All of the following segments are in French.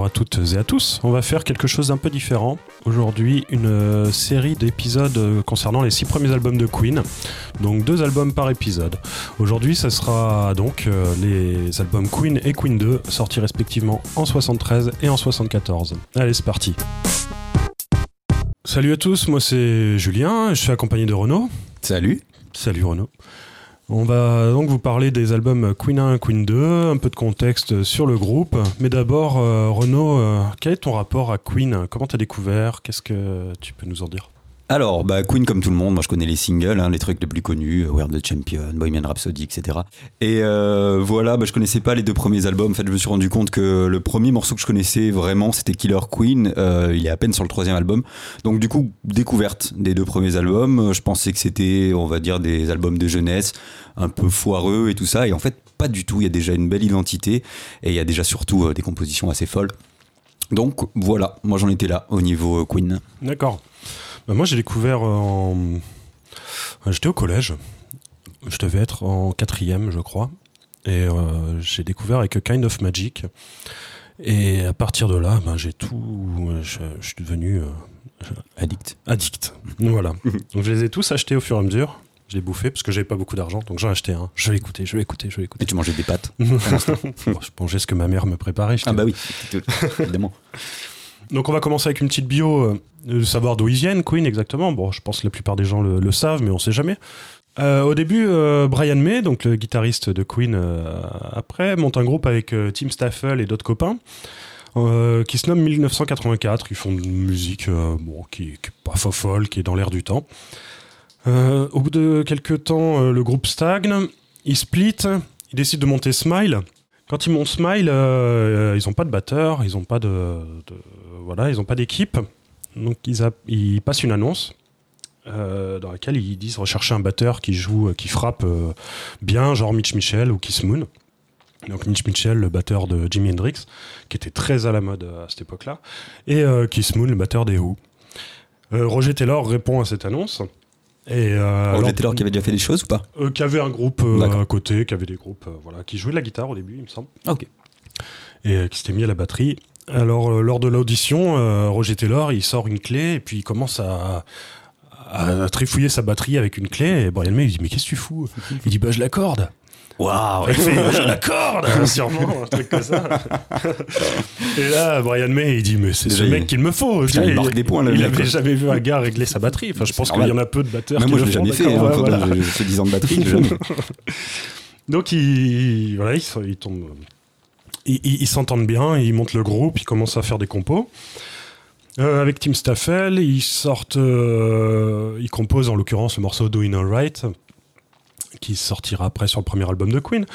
bonjour à toutes et à tous. On va faire quelque chose d'un peu différent. Aujourd'hui, une euh, série d'épisodes euh, concernant les six premiers albums de Queen. Donc deux albums par épisode. Aujourd'hui, ce sera donc euh, les albums Queen et Queen 2, sortis respectivement en 73 et en 74. Allez, c'est parti. Salut à tous, moi c'est Julien, je suis accompagné de Renaud. Salut. Salut Renaud. On va donc vous parler des albums Queen 1 et Queen 2, un peu de contexte sur le groupe. Mais d'abord, euh, Renaud, euh, quel est ton rapport à Queen? Comment t'as découvert? Qu'est-ce que tu peux nous en dire? Alors, bah, Queen, comme tout le monde, moi je connais les singles, hein, les trucs les plus connus, euh, We're the Champion, Bohemian Rhapsody, etc. Et euh, voilà, bah, je connaissais pas les deux premiers albums. En fait, je me suis rendu compte que le premier morceau que je connaissais vraiment, c'était Killer Queen. Euh, il est à peine sur le troisième album. Donc, du coup, découverte des deux premiers albums. Je pensais que c'était, on va dire, des albums de jeunesse, un peu foireux et tout ça. Et en fait, pas du tout. Il y a déjà une belle identité et il y a déjà surtout des compositions assez folles. Donc voilà, moi j'en étais là au niveau Queen. D'accord. Bah, moi, j'ai découvert en. J'étais au collège. Je devais être en quatrième, je crois. Et euh, j'ai découvert avec Kind of Magic. Et à partir de là, ben, j'ai tout. Je, suis devenu. Euh, addict. Addict. voilà. donc je les ai tous achetés au fur et à mesure. Je les bouffais parce que j'avais pas beaucoup d'argent, donc j'en ai acheté un. Je écouter, je écouter, je écouter. Et tu mangeais des pâtes Je mangeais ce que ma mère me préparait. Ah bah oui, évidemment. Donc on va commencer avec une petite bio, euh, savoir d'où ils viennent, Queen exactement. Bon, je pense que la plupart des gens le, savent, mais on sait jamais. Euh, au début, euh, Brian May, donc le guitariste de Queen après, monte un groupe avec Tim Staffel et d'autres copains. qui se nomme 1984. Ils font une musique bon, qui, n'est pas folle, qui est dans l'air du temps. au bout de quelques temps, le groupe stagne, ils split, ils décident de monter Smile. Quand ils montent Smile, ils n'ont pas de batteur, ils n'ont pas de, voilà, ils n'ont pas d'équipe. Donc ils, passent une annonce euh, dans laquelle ils disent rechercher un batteur qui joue, qui frappe euh, bien, genre Mitch Michel ou Kiss Moon. Donc Mitch Mitchell, le batteur de Jimi Hendrix, qui était très à la mode à cette époque-là, et euh, Kiss Moon, le batteur des Who. Roger Taylor répond à cette annonce. Et Roger Taylor qui avait déjà fait des choses ou pas Qui avait un groupe à côté, qui avait des groupes, voilà, qui jouait de la guitare au début, il me semble. Ok. Et qui s'était mis à la batterie. Alors, euh, lors de l'audition, euh, Roger Taylor, il sort une clé et puis il commence à, trifouiller sa batterie avec une clé. Et Brian May, il dit Mais qu'est-ce que tu fous? Il dit Bah, je l'accorde. Waouh Il fait Je l'accorde Sûrement, un truc comme ça. et là, Brian May, il dit Mais c'est ce mec qu'il me faut. il, marque des points, là, il avait jamais vu un gars régler sa batterie. Enfin, je pense qu'il y en a peu de batteurs. moi, je l'ai jamais fait. Hein, voilà. J'ai fait 10 ans de batterie. Donc, il, voilà, il, il tombe ils s'entendent bien, ils montent le groupe, ils commencent à faire des compos. Euh, avec Tim Staffel, ils sortent, euh, ils composent en l'occurrence le morceau Doing Alright, qui sortira après sur le premier album de Queen.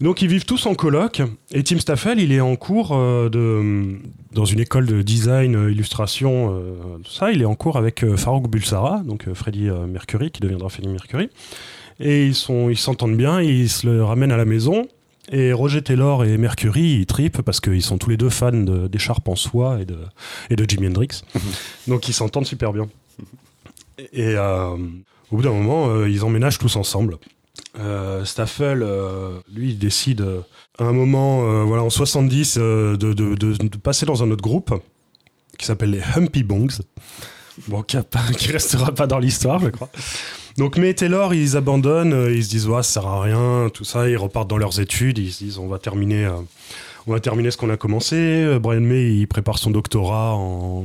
Donc ils vivent tous en coloc, et Tim Staffel, il est en cours euh, de, dans une école de design, illustration, tout ça. Il est en cours avec Farouk Bulsara, donc Freddie Mercury, qui deviendra Freddie Mercury. Et ils s'entendent ils bien, ils se le ramènent à la maison. Et Roger Taylor et Mercury, ils tripent parce qu'ils sont tous les deux fans d'écharpes en soie et de, et de Jimi Hendrix. Donc ils s'entendent super bien. Et euh, au bout d'un moment, euh, ils emménagent tous ensemble. Euh, Staffel, lui, il décide à un moment, voilà, en 70, de, de, passer dans un autre groupe qui s'appelle les Humpy Bongs. Bon, qui, qui restera pas dans l'histoire, je crois. Donc, mais Taylor, ils abandonnent, euh, ils se disent, ouais, ça sert à rien, tout ça, ils repartent dans leurs études, ils se disent, on va terminer. Euh, on va terminer ce qu'on a commencé. Euh, Brian May, il prépare son doctorat en,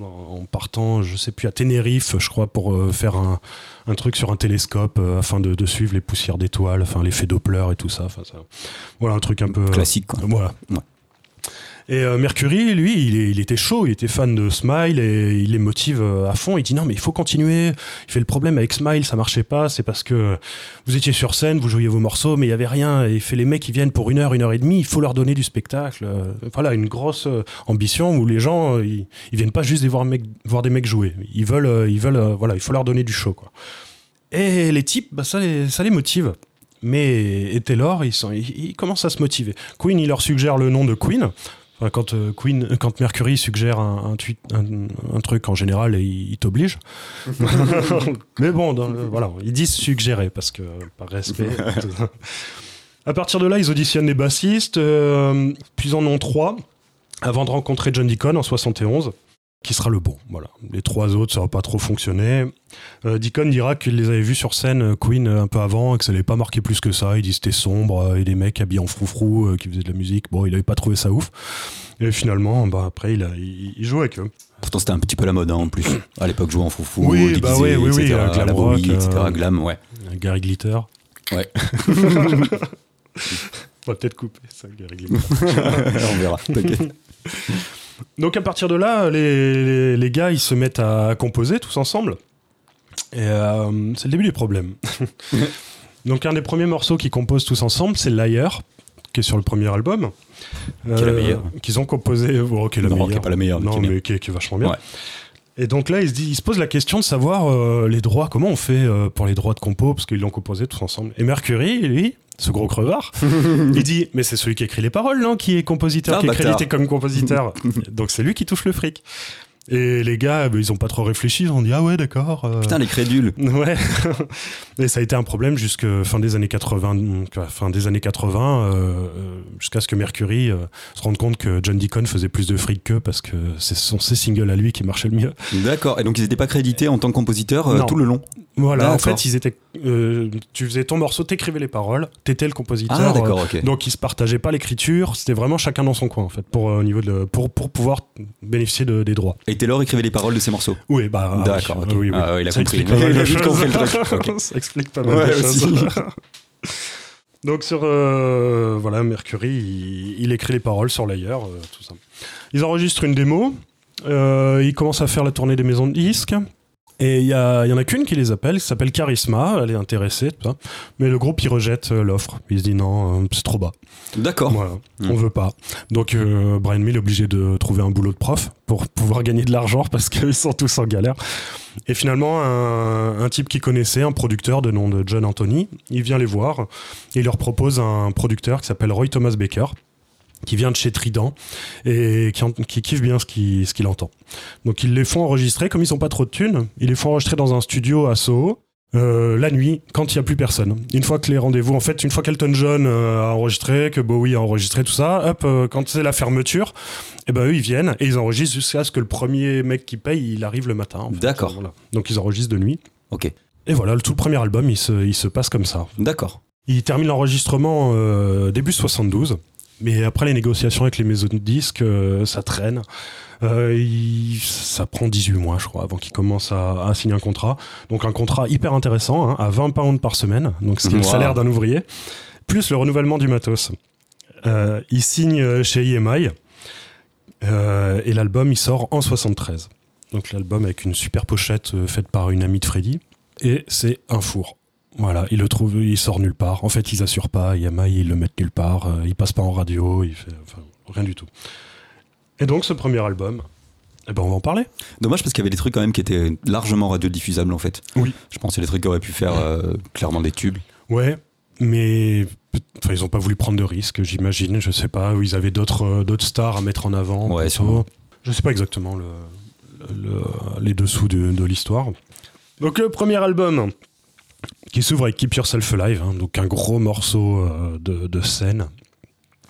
en partant, je sais plus, à Tenerife, je crois, pour faire un, un, truc sur un télescope afin de, de, suivre les poussières d'étoiles, enfin l'effet Doppler et tout ça. ça. Voilà, un truc un peu. Classique, quoi. Voilà. Et euh, Mercury, lui, il, était chaud, il était fan de Smile et il les motive euh, à fond. Il dit non, mais il faut continuer. Il fait le problème avec Smile, ça marchait pas. C'est parce que vous étiez sur scène, vous jouiez vos morceaux, mais il y avait rien. Et il fait les mecs qui viennent pour une heure, une heure et demie. Il faut leur donner du spectacle. Euh, voilà, une grosse ambition où les gens, ils, viennent pas juste voir, voir, des mecs jouer. Ils veulent, ils veulent, voilà, il faut leur donner du show, quoi. Et les types, bah, ça les motive. Mais et Taylor, ils, sont, ils, commencent à se motiver. Queen, il leur suggère le nom de Queen quand euh, Queen, quand Mercury suggère un, un, truc en général, il, il t'oblige. Mais bon, voilà, ils disent suggérer parce que par respect. à partir de là, ils auditionnent les bassistes, euh, puis ils en ont trois. avant de rencontrer John Deacon en 71 qui sera le bon. Voilà. Les trois autres, ça va pas trop fonctionner. Euh, Deacon dira qu'il les avait vus sur scène, euh, Queen, un peu avant, et que ça n'avait pas marqué plus que ça. Il dit c'était sombre, euh, et des mecs habillés en froufrou euh, qui faisaient de la musique. Bon, il avait pas trouvé ça ouf. Et finalement, bah, après, il, a, il, il jouait avec eux. Pourtant, c'était un petit peu la mode hein, en plus. À l'époque, jouer en foufou, Oui, déguisé, bah oui, oui, oui, etc. euh, glam Bowie, etc. euh, Glam, ouais. Gary Glitter. Ouais. On va peut-être couper ça, Gary Glitter. On verra. t'inquiète. Donc à partir de là, les, les, les gars, ils se mettent à composer tous ensemble. Et euh, c'est le début du problème. Donc un des premiers morceaux qu'ils composent tous ensemble, c'est Liar, qui est sur le premier album. Qui est la meilleure. Qu'ils ont composé. Oh, qui est la Non, meilleure. qui est pas la meilleure, mais Non, qui est bien. mais qui est, qui est vachement bien. Ouais. Et donc là, il se, se pose la question de savoir euh, les droits, comment on fait euh, pour les droits de compo, parce qu'ils l'ont composé tous ensemble. Et Mercury, lui, ce gros crevard, il dit Mais c'est celui qui écrit les paroles, non Qui est compositeur, Ah, qui est bâtard. crédité comme compositeur. donc c'est lui qui touche le fric. Et les gars, bah, ils ont pas trop réfléchi, ils ont dit Ah ouais, d'accord. euh, Putain, les crédules. Ouais. Et ça a été un problème jusque fin des années 80, quoi, fin des années 80, euh, euh, jusqu'à ce que Mercury euh, se rende compte que John Deacon faisait plus de fric qu'eux parce que ce sont ses singles à lui qui marchaient le mieux. D'accord. Et donc, ils n'étaient pas crédités en tant que compositeurs tout le long. Voilà, en fait, ils étaient, euh, tu faisais ton morceau, t'écrivais les paroles, t'étais le compositeur. Ah, d'accord, euh, ok. donc ils se partageaient pas l'écriture, c'était vraiment chacun dans son coin en fait, pour euh, au niveau de, pour pour pouvoir bénéficier de- des droits. Et Taylor écrivait les paroles de ces morceaux? Oui, bah ah oui. D'accord, ok. Ah oui, oui. Ah ouais, il a Ça compris. explique pas mal de choses. Ça explique pas mal Ouais, de choses. aussi. Donc sur euh, voilà Mercury, il, il écrit les paroles sur l'ailleurs, euh, tout ça. Ils enregistrent une démo. euh, ils commencent à faire la tournée des maisons de disques. Et il y, a- il y en a qu'une qui les appelle, qui s'appelle Charisma, elle est intéressée, tout ça. mais le groupe il rejette euh, l'offre. Il se dit non, euh, c'est trop bas. D'accord. Voilà, Mm. on veut pas. Donc euh, Brian Mill est obligé de trouver un boulot de prof pour pouvoir gagner de l'argent parce qu'ils sont tous en galère. Et finalement, un, un type qui connaissait, un producteur de nom de John Anthony, il vient les voir et il leur propose un producteur qui s'appelle Roy Thomas Baker qui vient de chez Trident et qui, en- qui kiffe bien ce qu'il ce qu'il entend. Donc ils les font enregistrer, comme ils n'ont pas trop de thunes, ils les font enregistrer dans un studio à Soho, euh, la nuit, quand il n'y a plus personne. Une fois que les rendez-vous, en fait, une fois qu'Elton John euh, a enregistré, que Bowie a enregistré tout ça, hop, euh, quand c'est la fermeture, et ben eux ils viennent et ils enregistrent jusqu'à ce que le premier mec qui paye, il arrive le matin. en fait. D'accord. Voilà. Donc ils enregistrent de nuit. Ok. Et voilà, le tout premier album, il se, il se passe comme ça. D'accord. Il termine l'enregistrement euh, début 72. Mais après les négociations avec les maisons de disques, euh, ça traîne. Euh, il- ça prend 18 mois, je crois, avant qu'il commence à, à signer un contrat. Donc un contrat hyper intéressant, hein, à 20 pounds par semaine, donc ce qui est le salaire d'un ouvrier, plus le renouvellement du matos. Euh, il signe chez EMI et l'album il sort en 73. Donc l'album avec une super pochette faite par une amie de Freddy et c'est un four. Voilà, il le trouve, il sort nulle part. En fait, ils assurent pas. EMI, ils le mettent nulle part. euh, il passe pas en radio. Il fait, enfin, rien du tout. Et donc, ce premier album, eh ben, on va en parler. Dommage parce qu'il y avait des trucs quand même qui étaient largement radiodiffusables en fait. Oui. Je pense que c'est des trucs qui auraient pu faire euh, clairement des tubes. Ouais, mais enfin, ils ont pas voulu prendre de risques, j'imagine. Je sais pas. Ils avaient d'autres euh, d'autres stars à mettre en avant. Ouais, sûrement. Je sais pas exactement le, le- les dessous de, de l'histoire. Donc, le premier album qui s'ouvre avec Keep Yourself Alive, hein, donc un gros morceau euh, de, de scène.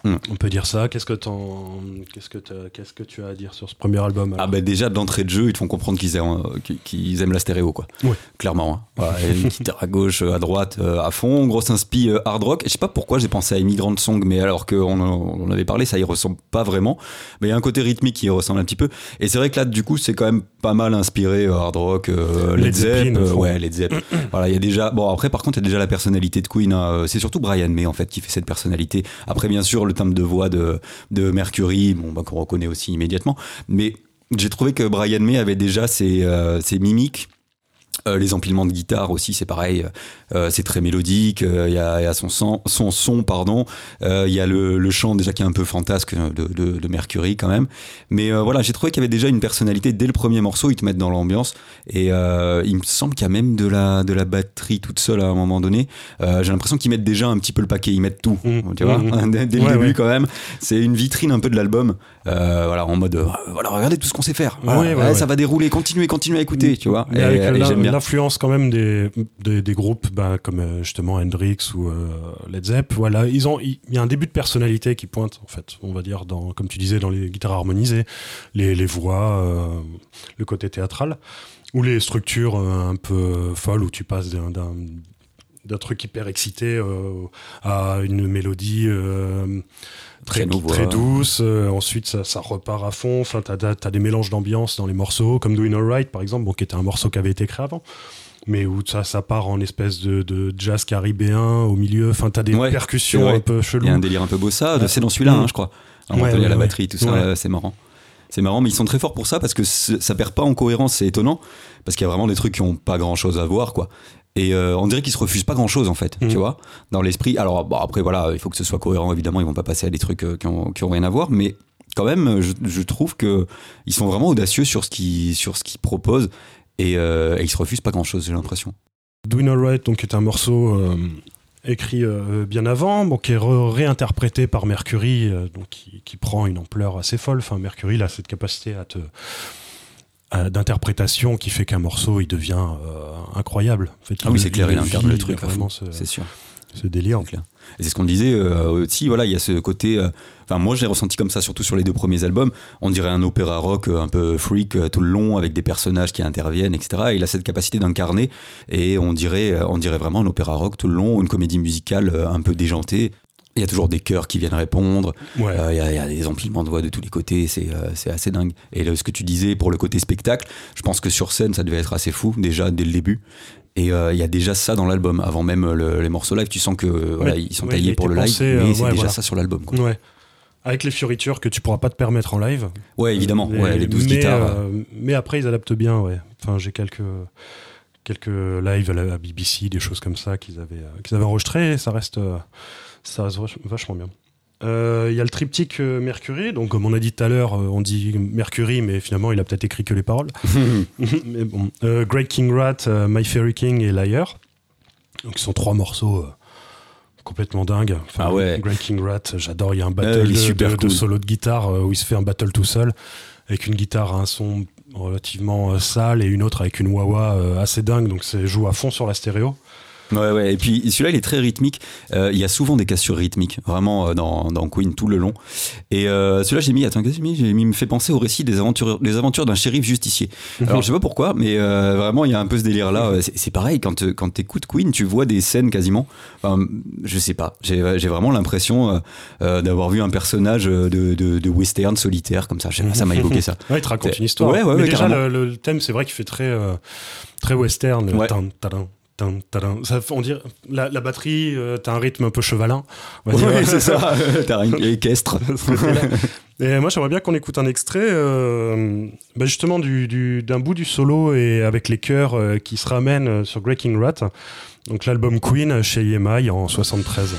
Hmm. On peut dire ça. Qu'est-ce que, t'en- qu'est-ce, que qu'est-ce que tu as à dire sur ce premier album Ah bah déjà d'entrée de jeu, ils te font comprendre qu'ils aiment, euh, qu'ils- aiment la stéréo quoi. Ouais. Clairement. Hein. Et une guitare à gauche, euh, à droite, euh, à fond, grosse inspi hard rock. Et je sais pas pourquoi j'ai pensé à Immigrant Song, mais alors qu'on en- on avait parlé, ça y ressemble pas vraiment. Mais il y a un côté rythmique qui y ressemble un petit peu. Et c'est vrai que là, du coup, c'est quand même pas mal inspiré hard rock, euh, Led Led Zepp, euh, ouais, Led Zepp. voilà, il y a déjà. Bon, après, par contre, il y a déjà la personnalité de Queen. hein. C'est surtout Brian May en fait qui fait cette personnalité. Après, bien sûr, le timbre de voix de de Mercury, bon, bah, qu'on reconnaît aussi immédiatement. Mais j'ai trouvé que Brian May avait déjà ses, euh, ses mimiques. Euh, les empilements de guitare aussi, c'est pareil. Euh, c'est très mélodique. euh, Il y, a, y a son, son, son son, pardon. Euh, Il y a le, le chant déjà qui est un peu fantasque de, de, de Mercury quand même. Mais euh, voilà, j'ai trouvé qu'il y avait déjà une personnalité dès le premier morceau. Ils te mettent dans l'ambiance. Et euh, il me semble qu'il y a même de la, de la batterie toute seule à un moment donné. Euh, j'ai l'impression qu'ils mettent déjà un petit peu le paquet. Ils mettent tout. Mmh. Tu vois, Mmh. dès, dès le début ouais. quand même. C'est une vitrine un peu de l'album. Euh, voilà, en mode, euh, voilà, regardez tout ce qu'on sait faire. Voilà, Ouais, ouais, ouais, ouais. Ça va dérouler. Continuez, continuez à écouter. Tu vois. Mais Et- avec et l'in- j'aime l'influence quand même des, des, des groupes bah, comme euh, justement Hendrix ou euh, Led Zepp. Voilà, ils ont, il y a un début de personnalité qui pointe en fait, on va dire dans, comme tu disais, dans les guitares harmonisées, les, les voix, euh, le côté théâtral, ou les structures euh, un peu folles où tu passes d'un, d'un, truc hyper excité euh, à une mélodie. euh, Très, voix. douce, euh, ensuite ça, ça repart à fond. Enfin, t'as, t'as des mélanges d'ambiance dans les morceaux, comme Doing Alright par exemple, bon, qui était un morceau qui avait été créé avant, mais où ça, ça part en espèce de, de jazz caribéen au milieu. Enfin, t'as des Ouais, percussions un peu Il cheloues. y a un délire un peu bossa, c'est dans celui-là, Mm. hein, je crois. Un Ouais, à la batterie, tout ça, c'est marrant. C'est marrant, mais ils sont très forts pour ça parce que ça perd pas en cohérence, c'est étonnant. Parce qu'il y a vraiment des trucs qui ont pas grand chose à voir, quoi. Et euh, on dirait qu'ils se refusent pas grand chose, en fait, Mhm. tu vois, dans l'esprit. Alors, bon, après, voilà, il faut que ce soit cohérent, évidemment, ils vont pas passer à des trucs euh, qui, ont, qui ont rien à voir, mais quand même, je, je trouve que ils sont vraiment audacieux sur ce qu'ils sur ce qu'ils proposent et, euh, et ils se refusent pas grand chose, j'ai l'impression. Doing Alright, donc, est un morceau euh, écrit euh, bien avant, bon, qui est réinterprété par Mercury, euh, donc, qui, qui prend une ampleur assez folle. Enfin, Mercury, il a cette capacité à te d'interprétation qui fait qu'un morceau il devient euh, incroyable. En fait, Ah oui, c'est clair, il incarne le truc ce, c'est sûr. ce délire. C'est clair. Et c'est ce qu'on disait euh, aussi, voilà, il y a ce côté. euh, Enfin, moi, j'ai ressenti comme ça, surtout sur les deux premiers albums. On dirait un opéra rock euh, un peu freak euh, tout le long, avec des personnages qui interviennent, etc. Et il a cette capacité d'incarner, et on dirait, euh, on dirait vraiment un opéra rock tout le long, une comédie musicale euh, un peu déjantée. Il y a toujours des chœurs qui viennent répondre. Ouais. Euh, Il y, a- il y a des empilements de voix de tous les côtés, c'est euh, assez dingue. Et là, ce que tu disais pour le côté spectacle, je pense que sur scène, ça devait être assez fou, déjà dès le début. Et euh, il y a déjà ça dans l'album, avant même le- les morceaux live. Tu sens que voilà, ils sont ouais, taillés pour le live, pensé, mais euh, c'est déjà voilà. ça sur l'album. Avec les fioritures que tu pourras pas te permettre en live. Ouais, évidemment, ouais, les 12 mais, guitares. mais après, ils adaptent bien, ouais. Enfin, j'ai quelques, quelques lives à la BBC, des choses comme ça qu'ils avaient, qu'ils avaient enregistrés, et ça reste, ça reste vach- vachement bien. Euh, Il y a le triptyque euh, Mercury, donc comme on a dit tout à l'heure, euh, on dit Mercury, mais finalement il a peut-être écrit que les paroles. mais bon, euh, Great King Rat, euh, My Fairy King et Liar. Donc, ce sont trois morceaux euh, complètement dingues. Enfin, Ah ouais. Great King Rat, j'adore. Il y a un Ah, battle de, super de- de cool. solo de guitare euh, où il se fait un battle tout seul avec une guitare à un son relativement euh, sale et une autre avec une wah-wah euh, assez dingue. Donc, c'est joue à fond sur la stéréo. Ouais, ouais. Et puis celui-là, il est très rythmique. Euh, il y a souvent des cassures rythmiques, vraiment euh, dans, dans Queen tout le long. Et euh, celui-là, j'ai mis, attends, qu'est-ce que j'ai mis? J'ai mis, il me fait penser au récit des aventures, des aventures d'un shérif justicier. Alors, je sais pas pourquoi, mais vraiment, il y a un peu ce délire-là. C'est pareil, quand, quand t'écoutes Queen, tu vois des scènes quasiment. Enfin, je sais pas. J'ai j'ai vraiment l'impression d'avoir vu un personnage de, de, de western solitaire, comme ça. Je sais pas, ça m'a évoqué ça. Ouais, il te raconte une histoire. Ouais, ouais, Mais ouais, déjà, le, le thème, c'est vrai qu'il fait très, très western. Ouais. Tan, tan. Ça, on dirait, la, la batterie, euh, t'as un rythme un peu chevalin. Ouais, c'est ça. T'as un équestre. Et moi, j'aimerais bien qu'on écoute un extrait, euh, bah, justement, du, du- d'un bout du solo et avec les chœurs euh, qui se ramènent euh, sur Breaking Rat. Donc, l'album Queen chez EMI en 73.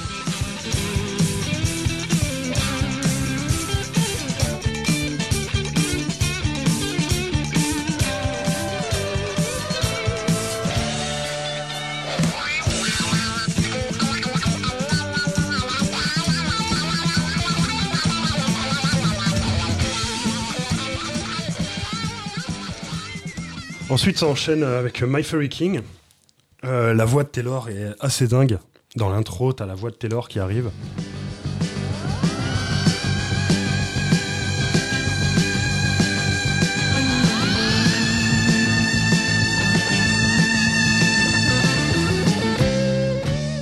Ensuite, ça enchaîne avec My Fairy King. Euh, la voix de Taylor est assez dingue. Dans l'intro, t'as la voix de Taylor qui arrive.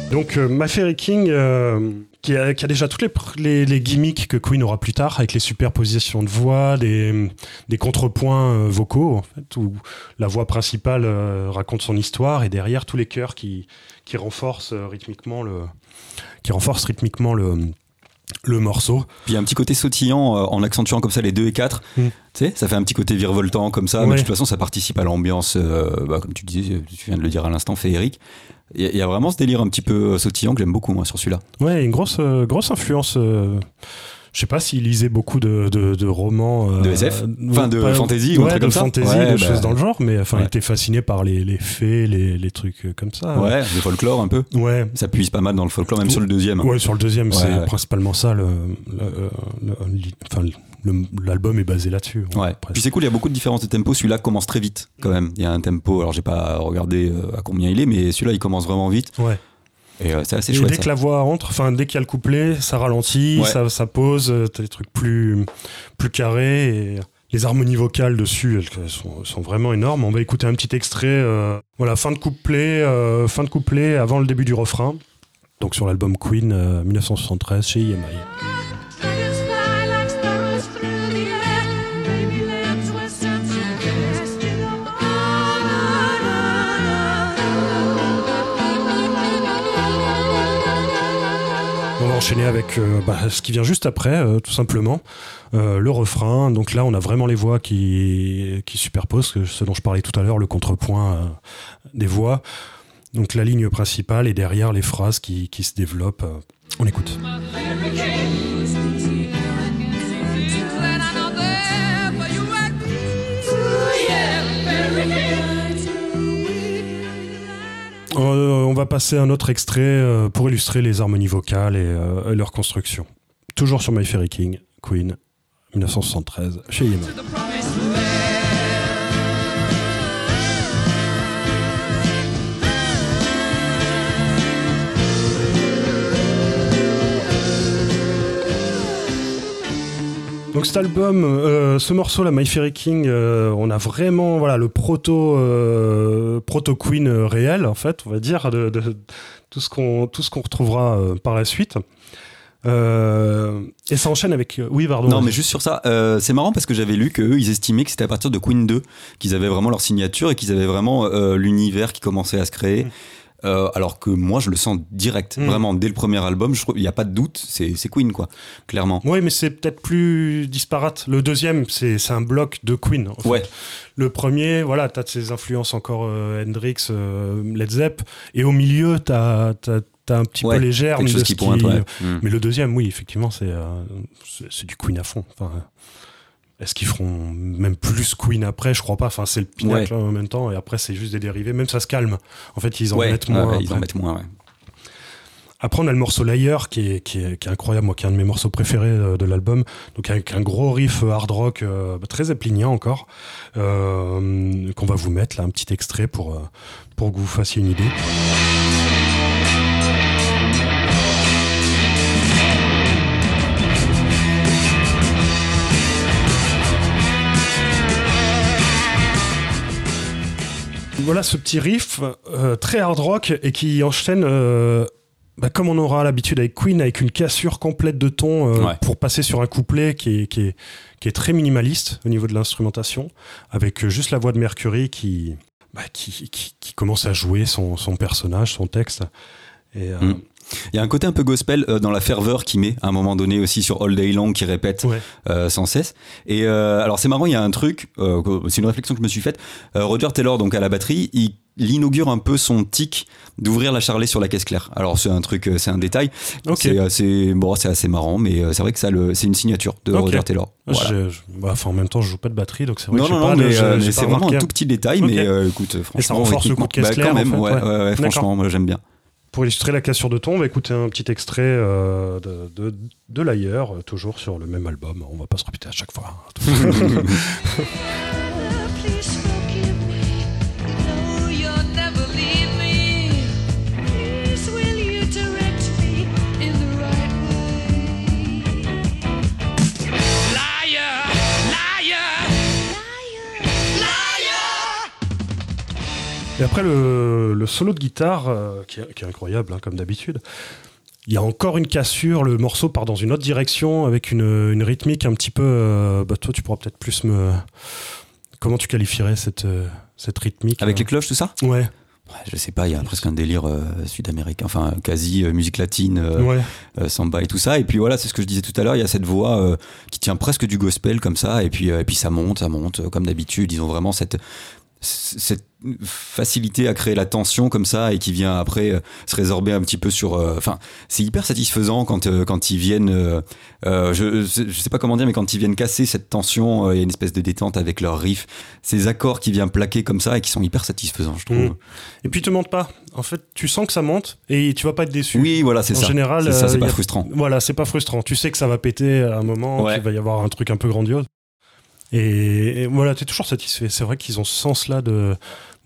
Donc, euh, My Fairy King, euh, qui, a, déjà toutes les, gimmicks que Queen aura plus tard, avec les superpositions de voix, des, contrepoints euh, vocaux, où la voix principale euh, raconte son histoire, et derrière tous les chœurs qui, qui renforcent euh, rythmiquement le, qui renforcent rythmiquement le, le morceau. Puis il y a un petit côté sautillant euh, en accentuant comme ça les 2 et 4. Mm. Tu sais, ça fait un petit côté virevoltant comme ça, mais de toute façon, ça participe à l'ambiance, euh, bah, comme tu disais, tu viens de le dire à l'instant, féerique. Il y, a- vraiment ce délire un petit peu sautillant que j'aime beaucoup, moi, sur celui-là. Ouais, une grosse, euh, grosse influence. Euh, je sais pas s'il lisait beaucoup de, de, romans. de SF Enfin, de fantasy ou un truc de comme fantasy, ça de choses bah, dans le genre, mais enfin, il était fasciné par les, les fées, les, les, trucs comme ça. Ouais, le folklore un peu. Ouais. Ça puise pas mal dans le folklore, même sur le deuxième. Ouais, sur le deuxième, c'est principalement ça. Le, enfin, l'album est basé là-dessus. Ouais. Puis c'est cool, il y a beaucoup de différences de tempo. Celui-là commence très vite, quand même. Il y a un tempo, alors j'ai pas regardé euh, à combien il est, mais celui-là, il commence vraiment vite. Ouais. Et euh, c'est assez chouette. Dès que la voix entre, enfin dès qu'il y a le couplet, ça ralentit, ça, ça, pose, euh, t'as des trucs plus, plus carrés et les harmonies vocales dessus, elles sont, sont vraiment énormes. On va écouter un petit extrait, voilà, fin de couplet, fin de couplet avant le début du refrain. Donc sur l'album Queen 1973 chez EMI. Enchaîner avec euh, bah, ce qui vient juste après, euh, tout simplement, euh, le refrain. Donc là, on a vraiment les voix qui, qui superposent, ce dont je parlais tout à l'heure, le contrepoint des voix. Donc la ligne principale et derrière les phrases qui, qui se développent. on écoute. Euh, on va passer à un autre extrait euh, pour illustrer les harmonies vocales et, euh, leur construction. Toujours sur My Fairy King, Queen, 1973, chez Yema. Donc cet album, euh, ce morceau là, My Fairy King, euh, on a vraiment voilà le proto euh, proto Queen réel en fait, on va dire de, tout ce qu'on tout ce qu'on retrouvera par la suite. et ça enchaîne avec oui pardon. Non mais juste sur ça, c'est marrant parce que j'avais lu qu'eux ils estimaient que c'était à partir de Queen 2 qu'ils avaient vraiment leur signature et qu'ils avaient vraiment l'univers qui commençait à se créer. Mmh. Euh, alors que moi je le sens direct, hmm. vraiment dès le premier album, il n'y a pas de doute, c'est Queen quoi, clairement. Oui, mais c'est peut-être plus disparate. Le deuxième, c'est un bloc de Queen. En ouais. Le premier, voilà, tu as ses influences encore euh, Hendrix, euh, Led Zepp, et au milieu, tu as, un petit peu les germes de qui, pointe, hmm. Mais le deuxième, oui, effectivement, c'est c'est du Queen à fond. Enfin, est-ce qu'ils feront même plus Queen après? Je crois pas. Enfin, c'est le pinacle en même temps, et après, c'est juste des dérivés. Même ça se calme. En fait, ils en mettent moins. ils en mettent moins, Après, on a le morceau Layer qui est, qui est, incroyable, moi, qui est un de mes morceaux préférés euh, de, l'album. Donc, avec un gros riff hard rock euh, très éplinien encore, euh, qu'on va vous mettre là, un petit extrait pour, pour que vous fassiez une idée. Voilà ce petit riff euh, très hard rock et qui enchaîne, euh, bah, comme on aura l'habitude avec Queen, avec une cassure complète de ton euh, pour passer sur un couplet qui est, qui, est, qui est, très minimaliste au niveau de l'instrumentation, avec juste la voix de Mercury qui, bah, qui, qui, commence à jouer son, son personnage, son texte. Et, mm. Il y a un côté un peu gospel euh, dans la ferveur qu'il met à un moment donné aussi sur All Day Long qui répète euh, sans cesse. Et euh, alors c'est marrant, il y a un truc, c'est une réflexion que je me suis faite. Roger Taylor donc à la batterie, il, inaugure un peu son tic d'ouvrir la charlée sur la caisse claire. Alors c'est un truc, c'est un détail. C'est assez bon, c'est assez marrant, mais c'est vrai que ça c'est une signature de Roger Taylor. Bah, enfin, en même temps, je joue pas de batterie, donc c'est vrai non, que non, non, mais, c'est vraiment un tout petit détail, mais écoute, franchement, ça renforce le coup de caisse bah, claire. Quand même, ouais, franchement, moi j'aime bien. Pour illustrer la cassure de ton, on va écouter un petit extrait euh, de, de, l'ailleurs, toujours sur le même album. On va pas se répéter à chaque fois. Et après le, solo de guitare, euh, qui, est, incroyable, hein, comme d'habitude, il y a encore une cassure, le morceau part dans une autre direction avec une, rythmique un petit peu. Euh, bah, toi, tu pourras peut-être plus me. Comment tu qualifierais cette, euh, cette rythmique Avec les cloches, tout ça? Ouais. Je sais pas, il y a presque un délire sud-américain, enfin quasi musique latine, samba et tout ça. Et puis voilà, c'est ce que je disais tout à l'heure, il y a cette voix qui tient presque du gospel comme ça, et puis, et puis ça monte, ça monte, comme d'habitude. Ils ont vraiment cette, cette facilité à créer la tension comme ça et qui vient après euh, se résorber un petit peu sur euh, enfin c'est hyper satisfaisant quand euh, quand ils viennent je, je sais pas comment dire mais quand ils viennent casser cette tension il y a une espèce de détente avec leur riff ces accords qui viennent plaquer comme ça et qui sont hyper satisfaisants je trouve Mm. Et puis, te montent pas. En fait, tu sens que ça monte et tu vas pas être déçu. oui voilà c'est En ça général, c'est ça c'est y pas a- frustrant Voilà, c'est pas frustrant. Tu sais que ça va péter à un moment, Ouais. qu'il va y avoir un truc un peu grandiose. Et, et voilà, tu es toujours satisfait. C'est vrai qu'ils ont ce sens-là de,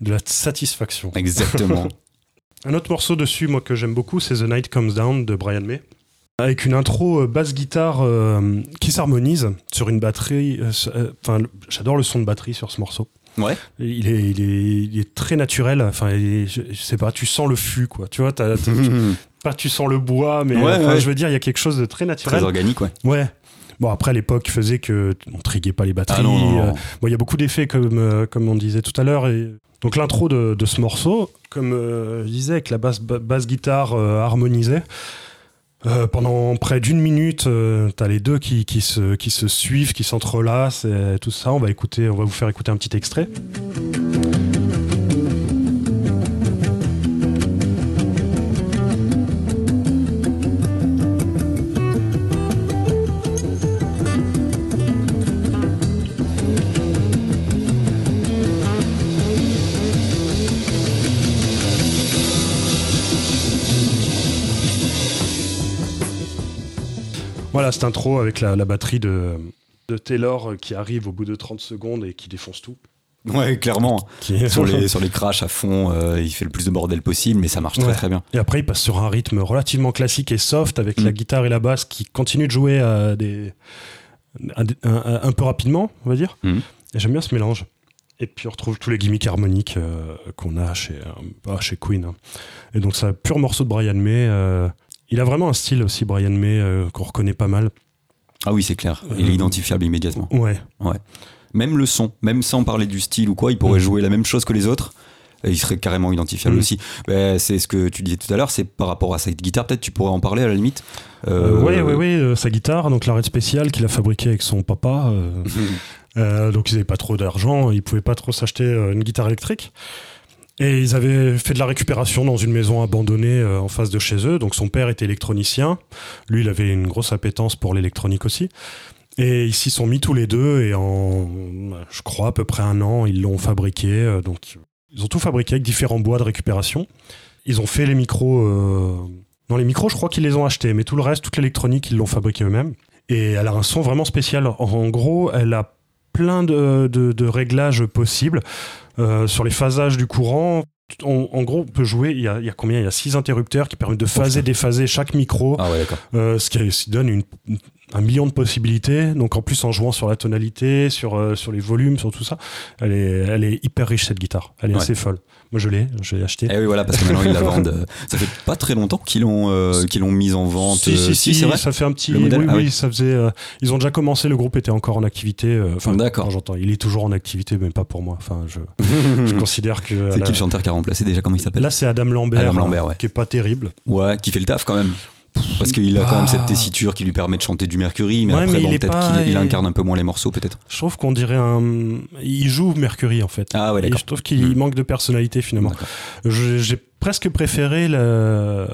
de la satisfaction. exactement Un autre morceau dessus, moi, que j'aime beaucoup, c'est The Night Comes Down de Brian May. Avec une intro euh, basse-guitare euh, qui s'harmonise sur une batterie. euh, euh, Enfin, j'adore le son de batterie sur ce morceau. ouais Il est, il est, il est très naturel. Enfin, je, je sais pas, tu sens le fût, quoi. Tu vois, t'as- t'as- tu- pas tu sens le bois, mais Ouais, enfin, ouais. je veux dire, il y a quelque chose de très naturel. très organique ouais Ouais. Bon, après, l'époque faisait que on triguait pas les batteries. ah non, non, non. Euh, Bon, il y a beaucoup d'effets, comme, euh, comme on disait tout à l'heure. Et... Donc, l'intro de, de ce morceau, comme euh, je disais, avec la basse, ba- basse guitare euh, harmonisée, euh, pendant près d'une minute, euh, t'as les deux qui, qui, se, qui se suivent, qui s'entrelacent et tout ça. On va, écouter, on va vous faire écouter un petit extrait. Voilà, cette intro avec la, la batterie de, de Taylor euh, qui arrive au bout de 30 secondes et qui défonce tout. ouais clairement Qui- sur les sur les crashs à fond euh, il fait le plus de bordel possible mais ça marche très Ouais. très bien Et après, il passe sur un rythme relativement classique et soft avec la Mm. guitare et la basse qui continuent de jouer à des, à des- un, peu rapidement, on va dire. Mm. Et j'aime bien ce mélange. Et puis on retrouve tous les gimmicks harmoniques euh, qu'on a chez, euh, chez Queen. hein. Et donc c'est un pur morceau de Brian May. euh, il a vraiment un style aussi, Brian May, euh, qu'on reconnaît pas mal. ah oui c'est clair il est Euh, identifiable immédiatement Ouais. Même le son, même sans parler du style ou quoi, il pourrait Mhm. jouer la même chose que les autres. Et il serait carrément identifiable Mhm. aussi. Ben, c'est ce que tu disais tout à l'heure, c'est par rapport à cette guitare, peut-être tu pourrais en parler à la limite. Euh, ouais, ouais, ouais, euh, sa guitare, donc la Red Special qu'il a fabriquée avec son papa. euh, Euh, donc ils n'avaient pas trop d'argent, ils pouvaient pas trop s'acheter une guitare électrique. Et ils avaient fait de la récupération dans une maison abandonnée euh, en face de chez eux. Donc son père était électronicien. Lui, il avait une grosse appétence pour l'électronique aussi. Et ils s'y sont mis tous les deux et en, je crois, à peu près un an, ils l'ont fabriqué. Euh, Donc ils ont tout fabriqué avec différents bois de récupération. Ils ont fait les micros. euh, Non, les micros, je crois qu'ils les ont achetés, mais tout le reste, toute l'électronique, ils l'ont fabriqué eux-mêmes. Et elle a un son vraiment spécial. En- gros, elle a plein de, de- de réglages possibles euh, sur les phasages du courant. En, en gros, on peut jouer. Il y a, il y a combien? Il y a six interrupteurs qui permettent de phaser, déphaser chaque micro, Ah ouais, euh, ce qui, ce qui donne une- un million de possibilités. Donc en plus, en jouant sur la tonalité, sur, euh, sur les volumes, sur tout ça, elle est, elle est hyper riche cette guitare. Elle est Ouais. assez folle. Moi, je l'ai, je l'ai acheté. Eh oui, voilà, parce que maintenant ils la vendent. euh, Ça fait pas très longtemps qu'ils l'ont euh, qu'ils l'ont mise en vente. Si, si, si, c'est vrai. ça fait un petit. Oui, Ah oui, oui. ça faisait. euh, ils ont déjà commencé, le groupe était encore en activité. Enfin, D'accord. j'entends, il est toujours en activité, mais pas pour moi. Enfin, je, je considère que. C'est qui le chanteur qui a remplacé déjà Comment il s'appelle? Là, c'est Adam Lambert, Adam Lambert, ouais. qui est pas terrible. Ouais, qui fait le taf quand même. Parce qu'il a quand même Ah. cette tessiture qui lui permet de chanter du Mercury, mais Ouais, après, mais bon, peut-être qu'il il incarne un peu moins les morceaux, peut-être. Je trouve qu'on dirait un. Il joue Mercury en fait. Ah ouais, Et d'accord. je trouve qu'il Hmm. manque de personnalité finalement. J'ai presque préféré le-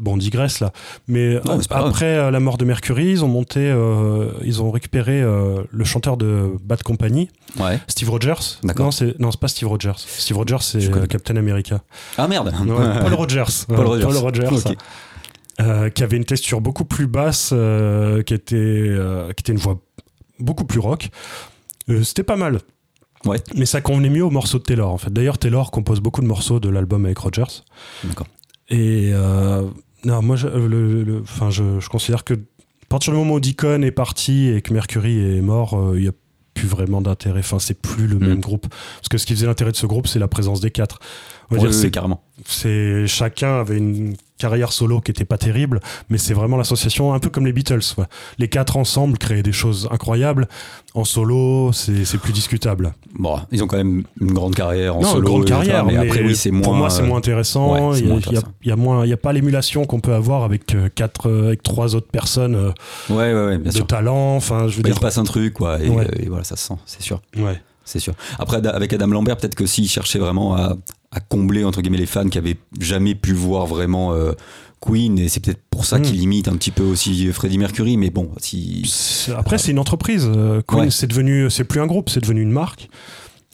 Bon, on digresse là. Mais Non, après euh, la mort de Mercury, ils ont monté. euh, ils ont récupéré euh, le chanteur de Bad Company, Ouais. Steve Rogers. D'accord. Non, c'est non, c'est pas Steve Rogers. Steve Rogers, c'est Captain America. Ah merde Paul Rogers. Paul Ouais, Rogers. Ok. Euh, qui avait une texture beaucoup plus basse, euh, qui, était, euh, qui était une voix beaucoup plus rock. C'était pas mal. Ouais. Mais ça convenait mieux au morceau de Taylor, en fait. D'ailleurs, Taylor compose beaucoup de morceaux de l'album avec Rogers. D'accord. Et non, moi, je, le, le- enfin, je, je considère que à partir du moment où Deacon est parti et que Mercury est mort, il n'y a plus vraiment d'intérêt. Enfin, c'est plus le Mm. même groupe. Parce que ce qui faisait l'intérêt de ce groupe, c'est la présence des quatre. On va dire, ouais, c'est carrément. c'est chacun avait une carrière solo qui était pas terrible, mais c'est vraiment l'association, un peu comme les Beatles. Les quatre ensemble créaient des choses incroyables. En solo, c'est plus discutable. Bon, ils ont quand même une grande carrière en non, solo. une grande carrière, mais, après, oui, c'est moins. Pour moi, c'est euh, moins intéressant. ouais, c'est il y a- moins il y a, intéressant. il moins, il y a pas l'émulation qu'on peut avoir avec euh, quatre, euh, avec trois autres personnes euh, Ouais, ouais, bien de sûr. talent. Enfin, je veux Bah, il dire. se passe un truc, quoi, euh, et voilà, ça se sent, c'est sûr. Ouais. C'est sûr. Après, avec Adam Lambert, peut-être que s'il cherchait vraiment à, à combler entre guillemets les fans qui avaient jamais pu voir vraiment euh, Queen, et c'est peut-être pour ça Mm. qu'il imite un petit peu aussi Freddie Mercury. Mais bon, si Après, c'est une entreprise. Euh, Queen, Ouais. c'est devenu, c'est plus un groupe, c'est devenu une marque.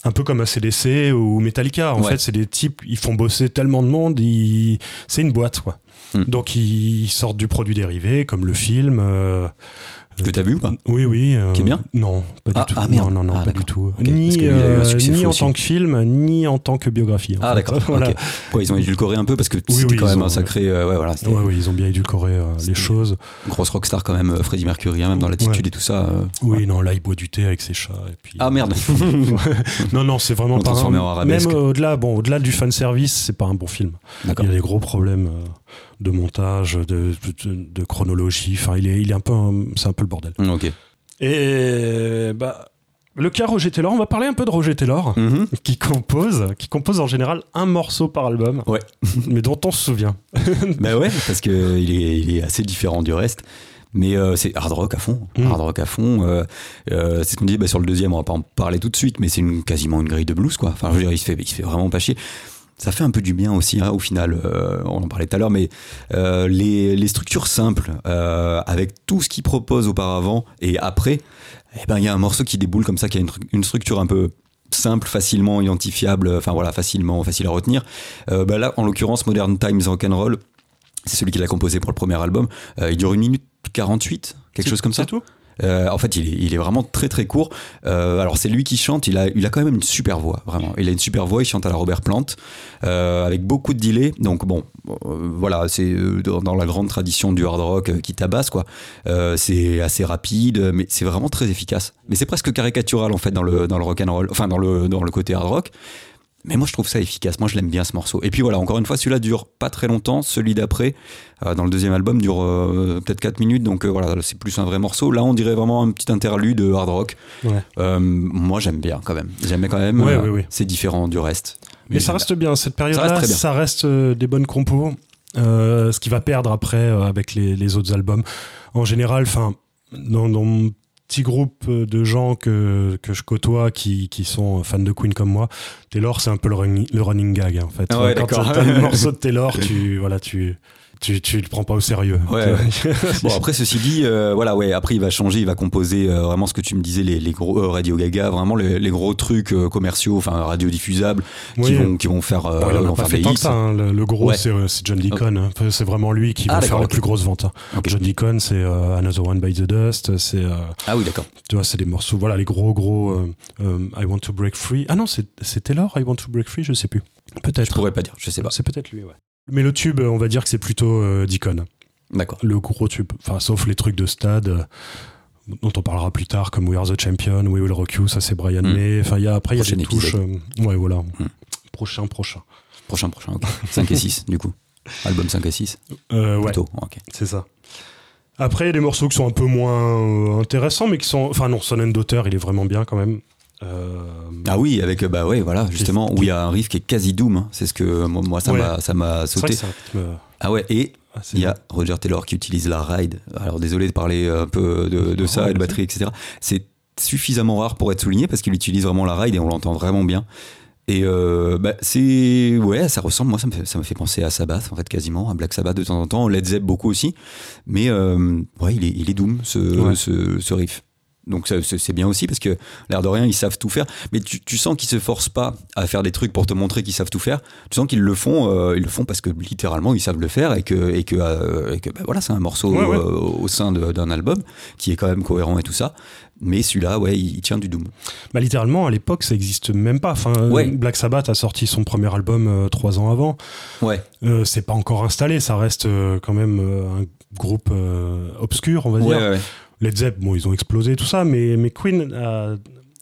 Un peu comme ACDC ou Metallica. En Ouais. fait, c'est des types, ils font bosser tellement de monde, ils- c'est une boîte, quoi. Hmm. Donc, ils sortent du produit dérivé, comme le film. euh, que t'as vu ou pas Oui, oui. euh, Qui est bien Non, pas du Ah, tout. ah, merde. Non, non, non, Ah, pas du tout. Ni, euh, ni en aussi. tant que film, ni en tant que biographie. en Ah d'accord. Voilà. ils ont édulcoré un peu parce que Oui, c'était oui, quand même ont- un sacré. euh, ouais, voilà, Ouais, ouais, ils ont bien édulcoré euh, les choses. grosse rockstar quand même, euh, Freddie Mercury, hein, même dans l'attitude et tout ça. Oui, non, là, il boit du thé avec ses chats. Et puis, Ah merde. non, non, c'est vraiment On pas. un-. Même au-delà, bon, du fan service, c'est pas un bon film. D'accord. Il y a des gros problèmes de montage, de, de, de chronologie. Enfin, il est, il est un peu, c'est un peu le bordel. Ok. Et bah, le cas Roger Taylor, on va parler un peu de Roger Taylor, Mhm. qui compose, qui compose en général un morceau par album, Ouais. mais dont on se souvient. Bah ouais, parce que il est, il est assez différent du reste. Mais euh, c'est hard rock à fond, Mm. hard rock à fond. euh, euh, c'est ce qu'on dit bah, sur le deuxième, on va pas en parler tout de suite, mais c'est une, quasiment une grille de blues quoi. Enfin, je veux dire, il se fait, il se fait vraiment pas chier. Ça fait un peu du bien aussi, hein, au final. euh, on en parlait tout à l'heure, mais euh, les, les structures simples, euh, avec tout ce qu'il propose auparavant et après, eh ben il y a un morceau qui déboule comme ça, qui a une, tru- une structure un peu simple, facilement identifiable, enfin voilà, facilement facile à retenir. Euh, bah là, en l'occurrence, Modern Times Rock'n'Roll, c'est celui qui l'a composé pour le premier album. Euh, il dure une minute 48, quelque chose comme ça. C'est tout? Euh, en fait, il est, vraiment très très court. Euh, alors c'est lui qui chante. Il a, il a quand même une super voix, vraiment. Il a une super voix. Il chante à la Robert Plant euh, avec beaucoup de delay. Donc bon, euh, voilà, c'est dans, la grande tradition du hard rock qui tabasse quoi. C'est assez rapide, mais c'est vraiment très efficace. Mais c'est presque caricatural en fait dans le dans le rock and roll, enfin dans le dans le côté hard rock. Mais moi, je trouve ça efficace. Moi, je l'aime bien ce morceau. Et puis voilà, encore une fois, celui-là dure pas très longtemps. Celui d'après, euh, dans le deuxième album, dure euh, peut-être 4 minutes. Donc euh, voilà, c'est plus un vrai morceau. Là, on dirait vraiment un petit interlude de hard rock. Ouais. Moi, j'aime bien quand même. J'aime bien quand même. Ouais, ouais. C'est différent du reste. Mais ça reste bien, cette Ça reste période-là, très bien. ça reste des bonnes compos. Ce qui va perdre après avec les, les autres albums. En général, enfin, dans, dans mon petit groupe euh, de gens que, que je côtoie qui, qui sont fans de Queen comme moi, Taylor, c'est un peu le running, le running gag, en fait. Ah ouais, Quand d'accord. t'as le morceau de Taylor, tu, voilà, tu, tu, tu le prends pas au sérieux. Ouais, Bon après ceci dit, euh, voilà ouais après il va changer, il va composer euh, vraiment ce que tu me disais les, les gros euh, Radio Gaga, vraiment les, les gros trucs euh, commerciaux, enfin radiodiffusables qui vont qui vont faire Bon, il en a vont pas faire fait des tant hits. que ça. hein. Le, le gros, Ouais. c'est, John Deacon. hein. C'est vraiment lui qui Ah, va faire d'accord, les ok. plus grosses ventes. hein. John Deacon, c'est Another One by the Dust. C'est, Ah oui d'accord. tu vois, c'est des morceaux. Voilà, les gros, gros. I Want to Break Free. Ah non, c'est, Taylor. I Want to Break Free. Je sais plus. Je Peut-être. pourrais pas dire, je sais pas. C'est peut-être lui. Ouais. Mais le tube, on va dire que c'est plutôt euh, Deacon. D'accord. Le gros tube. Enfin, sauf les trucs de stade. euh, dont on parlera plus tard, comme We Are the Champion, We Will Rock You, ça c'est Brian Mm. May. Enfin, il y a, après, il y a des touches. épisode. euh, ouais, voilà. Mm. Prochain, prochain. Prochain prochain. ok. 5 et 6 du coup. Album 5 et 6 Euh, ouais. plutôt. C'est ça. Après, il y a des morceaux qui sont un peu moins euh, intéressants, mais qui sont. Enfin, non, Son and Daughter, il est vraiment bien quand même. Euh, Ah oui, avec euh, bah ouais, voilà, justement où il y a un riff qui est quasi doom, hein. c'est ce que moi, moi, ça Ouais. m'a ça m'a c'est vrai sauté. que rythme, euh, Ah ouais, et assez il y a Roger Taylor qui utilise la ride. Alors désolé de parler un peu de, de ça et de batterie, etc. C'est suffisamment rare pour être souligné parce qu'il utilise vraiment la ride et on l'entend vraiment bien. Et euh, bah, c'est ouais, ça ressemble. Moi, ça me fait, ça me fait penser à Sabbath en fait quasiment, à Black Sabbath de temps en temps, Led Zepp beaucoup aussi. Mais euh, ouais, il est, il est doom ce, Ouais. ce, ce riff. Donc c'est bien aussi parce que l'air de rien, ils savent tout faire. Mais tu, tu sens qu'ils se forcent pas à faire des trucs pour te montrer qu'ils savent tout faire. Tu sens qu'ils le font, euh, ils le font parce que littéralement ils savent le faire et que et que, euh, et que, bah, voilà, c'est un morceau Ouais, ouais. euh, au sein d'un album qui est quand même cohérent et tout ça. Mais celui-là, ouais, il, il tient du doom. Bah, littéralement, à l'époque, ça existe même pas. Enfin, Ouais. Black Sabbath a sorti son premier album trois ans avant. Ouais. C'est pas encore installé, ça reste quand même un groupe obscur, on va dire. Led Zepp, bon, ils ont explosé tout ça, mais, mais Queen a,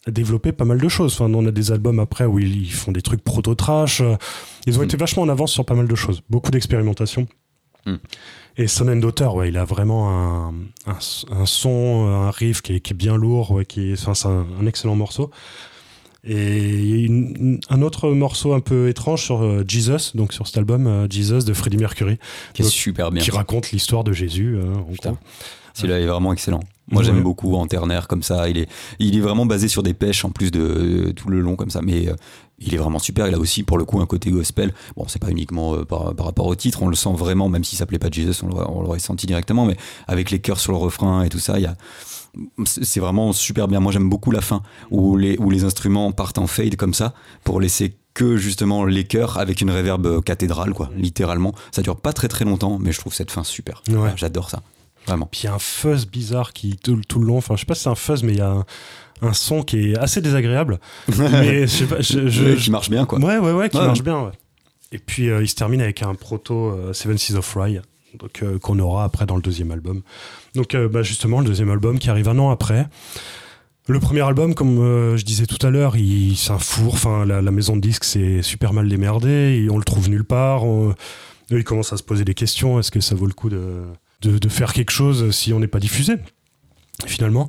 a développé pas mal de choses. Enfin, on a des albums après où ils, ils font des trucs proto-trash. euh, Ils ont Mm. été vachement en avance sur pas mal de choses. Beaucoup d'expérimentation. Mm. Et Son and Daughter, ouais, il a vraiment un, un, un son, un riff qui est, qui est bien lourd, ouais, qui est, enfin, c'est un, un excellent morceau. Et une- un autre morceau un peu étrange sur euh, Jesus, donc sur cet album, euh, Jesus de Freddie Mercury Qui est Donc, super bien. qui raconte l'histoire de Jésus. hein, en. Celui-là est vraiment excellent. Moi, Ouais. j'aime beaucoup en ternaire comme ça. Il est, il est vraiment basé sur des pêches en plus de, de tout le long comme ça. Mais euh, il est vraiment super. Il a aussi, pour le coup, un côté gospel. Bon, c'est pas uniquement euh, par, par rapport au titre. On le sent vraiment, même s'il s'appelait pas Jesus, on l'aurait, on l'aurait senti directement. Mais avec les chœurs sur le refrain et tout ça, il y a. C'est vraiment super bien. Moi, j'aime beaucoup la fin où les, où les instruments partent en fade comme ça pour laisser que justement les chœurs avec une réverbe cathédrale, quoi, littéralement. Ça dure pas très très longtemps, mais je trouve cette fin super. Ouais. J'adore ça. Vraiment. Puis il y a un fuzz bizarre qui tout, tout le long. Enfin, je sais pas si c'est un fuzz, mais il y a un, un son qui est assez désagréable. mais je sais pas. Je, qui marche bien, quoi. Ouais, ouais, ouais, qui Ouais. marche bien. ouais. Et puis euh, il se termine avec un proto euh, Seven Seas of Rye, donc euh, qu'on aura après dans le deuxième album. Donc euh, bah, justement le deuxième album qui arrive un an après. Le premier album, comme euh, je disais tout à l'heure, il c'est un four. Enfin, la, la maison de disques c'est super mal démerdé. Et on le trouve nulle part. On- eux, ils commencent à se poser des questions. Est-ce que ça vaut le coup de, de, de faire quelque chose si on n'est pas diffusé Finalement.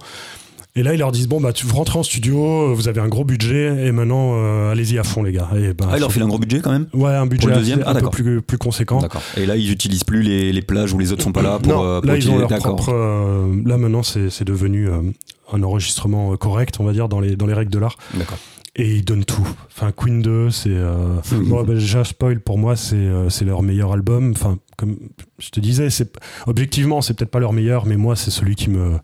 Et là, ils leur disent bon bah tu vous rentrez en studio, vous avez un gros budget et maintenant euh, allez-y à fond les gars. Et ben, Ah, il leur file un gros budget quand même Ouais, un budget le deuxième Ah, un peu plus, plus conséquent. D'accord. Et là, ils utilisent plus les, les plages où les autres sont pas là pour. non, euh, pour là ils ont leur propre. euh, là maintenant, c'est devenu euh, un enregistrement euh, correct, on va dire, dans les, dans les règles de l'art. D'accord. Et ils donnent tout. Enfin, Queen 2, c'est. euh, bon, bah, déjà, spoil, pour moi, c'est euh, c'est leur meilleur album. Enfin, comme je te disais, c'est objectivement, c'est peut-être pas leur meilleur, mais moi, c'est celui qui me.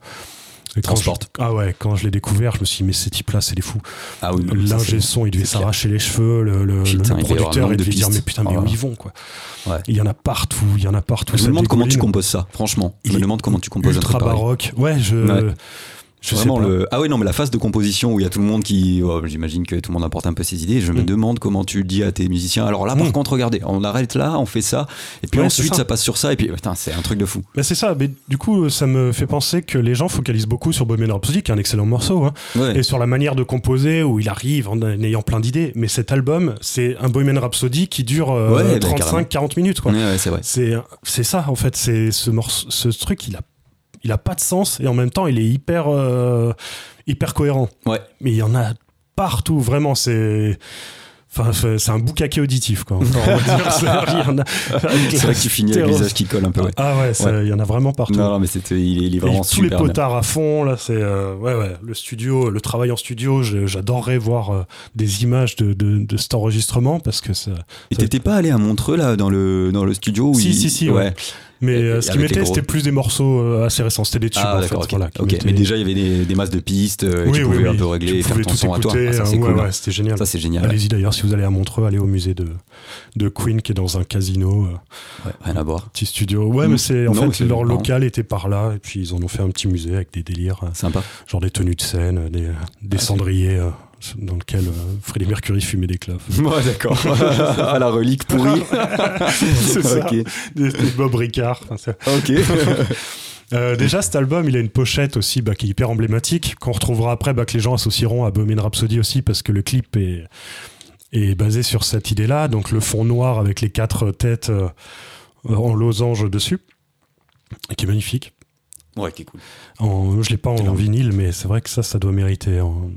Transporte. je- ah ouais, quand je l'ai découvert, je me suis dit, mais ces types-là, c'est des fous. Ah oui, L'ingé son, il devait s'arracher les cheveux, le, le- Putain, le un producteur, il de devait dire, pistes. mais putain, mais Oh où ils vont, quoi. Ouais. Il y en a partout, il y en a partout. Je me demande comment tu composes ça, franchement. Je Il me demande comment tu composes un Ultra truc pareil. baroque. Ouais, je. Ouais. Je Vraiment sais pas. le ah oui non mais la phase de composition où il y a tout le monde qui oh, j'imagine que tout le monde apporte un peu ses idées je me Mm. demande comment tu dis à tes musiciens alors là par Mm. contre regardez on arrête là on fait ça et puis Ouais, ensuite ça. ça. passe sur ça et puis putain c'est un truc de fou Mais c'est ça, mais du coup, ça me fait penser que les gens focalisent beaucoup sur Bohemian Rhapsody, qui est un excellent morceau, hein, ouais et sur la manière de composer, où il arrive en ayant plein d'idées. Mais cet album, c'est un Bohemian Rhapsody qui dure euh, Ouais, bah, 35-40 minutes, quoi. C'est c'est ça, en fait. C'est ce, morceau, ce truc, il a, il a pas de sens, et en même temps, il est hyper, euh, hyper cohérent. ouais Mais il y en a partout, vraiment, c'est. Enfin, c'est un boucaquet auditif, quoi. C'est- vrai que tu finis avec stéréo- visage qui colle un peu ouais. Ah ouais, il y en a vraiment partout. non non mais c'était il il est Et vraiment tous les bien. potards à fond, là, c'est. euh, ouais, ouais, le studio, le travail en studio, j'adorerais voir euh, des images de, de, de cet enregistrement parce que ça. et t'étais pas allé à Montreux là dans le dans le studio où Si, il- si, si, ouais. Mais Et- euh, ce qui mettait, c'était plus des morceaux euh, assez récents, c'était des tubes ah en fait. d'accord ok, voilà, qui Ok. mettaient- mais déjà il y avait des, des masses de pistes euh, oui, tu oui, pouvais un oui. peu régler et faire ton tout son à toi écouter, Ah, ça c'est cool ouais, c'était génial. ça c'est génial Allez-y d'ailleurs, si vous allez à Montreux, allez au musée de, de Queen qui est dans un casino, Ouais, rien à voir petit studio. Ouais, mais c'est en Non, fait leur local était par là et puis ils en ont fait un petit musée avec des délires, sympa genre des tenues de scène, des, des Ah, cendriers dans lequel euh, Freddie Mercury fumait des clopes. Ouais, d'accord. à la relique pourrie. c'est ça. Ok. Des, des Bob Ricard. Ok. Euh, déjà, cet album, il a une pochette aussi bah, qui est hyper emblématique, qu'on retrouvera après, bah, que les gens associeront à Bohemian Rhapsody aussi, parce que le clip est, est basé sur cette idée-là. Donc le fond noir avec les quatre têtes euh, en losange dessus, qui est magnifique. Ouais, qui est cool. En, je l'ai pas en, vinyle, mais c'est vrai que ça, ça doit mériter. en-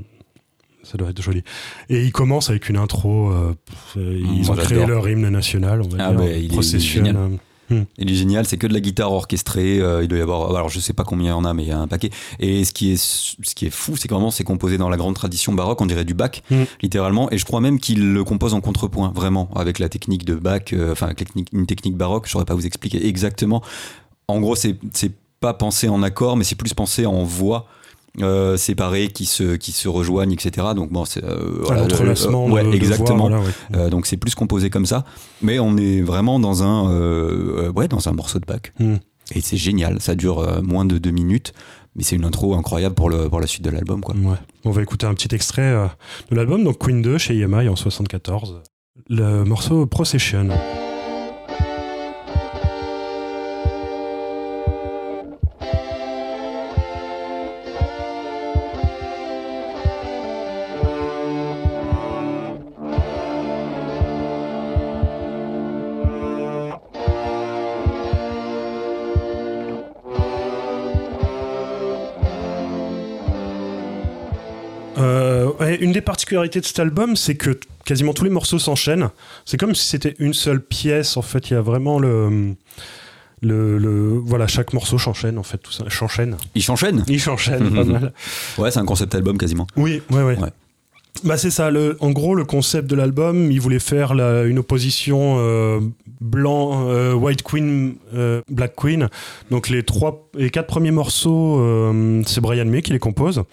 ça doit être joli. Et il commence avec une intro. euh, euh, ils Moi, ont créé leur hymne national, on va Ah dire. bah, il est- il est Procession. génial. euh, Il est génial, c'est que de la guitare orchestrée. euh, il doit y avoir, alors je sais pas combien il y en a, mais il y a un paquet. Et ce qui est, ce qui est fou, c'est que vraiment c'est composé dans la grande tradition baroque, on dirait du Bach, Mm. littéralement. Et je crois même qu'il le compose en contrepoint, vraiment, avec la technique de Bach, euh, enfin avec une technique baroque. Je saurais pas vous expliquer exactement. En gros, c'est c'est pas pensé en accord, mais c'est plus pensé en voix. Euh, séparées qui se qui se rejoignent etc donc bon c'est euh, à voilà, l'entrelacement ouais exactement voix, voilà, ouais. donc c'est plus composé comme ça, mais on est vraiment dans un, euh, euh, ouais, dans un morceau de Bach. Mm. Et c'est génial, ça dure moins de deux minutes, mais c'est une intro incroyable pour, le, pour la suite de l'album. quoi. Ouais. On va écouter un petit extrait de l'album, donc Queen 2 chez EMI en 74. Le morceau Procession. Une des particularités de cet album, c'est que quasiment tous les morceaux s'enchaînent. C'est comme si c'était une seule pièce. En fait, il y a vraiment le. Le, le- voilà, chaque morceau s'enchaîne en fait, tout ça. S'enchaîne. Il s'enchaîne Il s'enchaîne, pas mal. Ouais, c'est un concept album quasiment. Oui, ouais, ouais. Ouais. Bah c'est ça. Le, en gros, le concept de l'album, il voulait faire la- une opposition euh, blanc, euh, white queen, euh, black queen. Donc les trois, les quatre premiers morceaux, c'est Brian May qui les compose.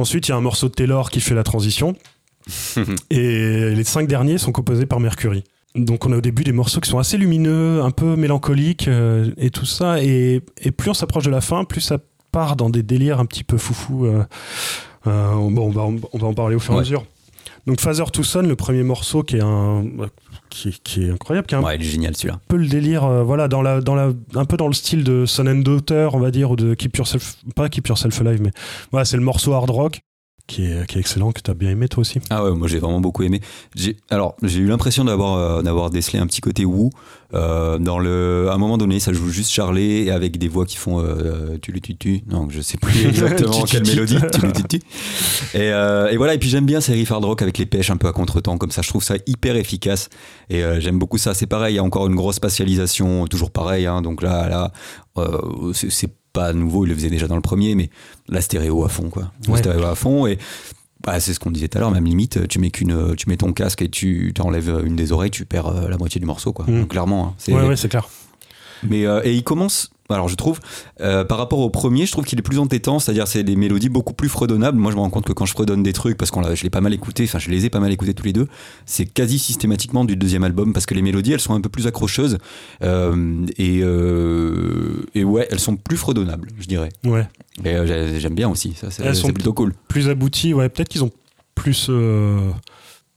Ensuite, il y a un morceau de Taylor qui fait la transition. et les cinq derniers sont composés par Mercury. Donc on a au début des morceaux qui sont assez lumineux, un peu mélancoliques euh, et tout ça. Et, et plus on s'approche de la fin, plus ça part dans des délires un petit peu foufou. euh, euh, bon, on va, on va en parler au fur et à mesure. Donc Father to le premier morceau qui est un qui, qui est incroyable, qui est un Ouais, il est génial celui-là. peu le délire, euh, voilà, dans la, dans la, un peu dans le style de Son and Daughter, on va dire, ou de Keep Yourself, pas Keep Yourself Alive, mais voilà, c'est le morceau hard rock qui est, qui est excellent, que t'as bien aimé toi aussi. Ah ouais, moi j'ai vraiment beaucoup aimé. J'ai, alors, j'ai eu l'impression d'avoir, euh, d'avoir décelé un petit côté woo. Euh, dans le, à un moment donné, ça joue juste Charlet et avec des voix qui font euh, tu le tu tu. Non, je sais plus exactement Tu, tu, quelle tu. mélodie. Tu le tu tu. Et, et voilà. Et puis j'aime bien ces riffs hard rock avec les pêches un peu à contretemps comme ça. Je trouve ça hyper efficace. Et j'aime beaucoup ça. C'est pareil. Il y a encore une grosse spatialisation, toujours pareil. Hein, donc là, là, c'est pas nouveau. Il le faisait déjà dans le premier, mais la stéréo à fond, quoi. La Ouais. stéréo à fond et bah, c'est ce qu'on disait tout à l'heure, même limite, tu mets, qu'une, tu mets ton casque et tu t'enlèves une des oreilles, tu perds euh, la moitié du morceau, quoi. Mm. Donc, clairement. hein, c'est- Ouais, ouais, c'est clair. Mais, euh, et il commence, alors je trouve, euh, par rapport au premier, je trouve qu'il est plus entêtant, c'est-à-dire c'est des mélodies beaucoup plus fredonnables. Moi, je me rends compte que quand je fredonne des trucs, parce que je l'ai pas mal écouté, enfin, je les ai pas mal écoutés tous les deux, c'est quasi systématiquement du deuxième album, parce que les mélodies, elles sont un peu plus accrocheuses, euh, et, euh, et ouais, elles sont plus fredonnables, je dirais. Ouais. Et j'ai- j'aime bien aussi, ça, c'est plutôt cool. Plus abouti, ouais, peut-être qu'ils ont plus.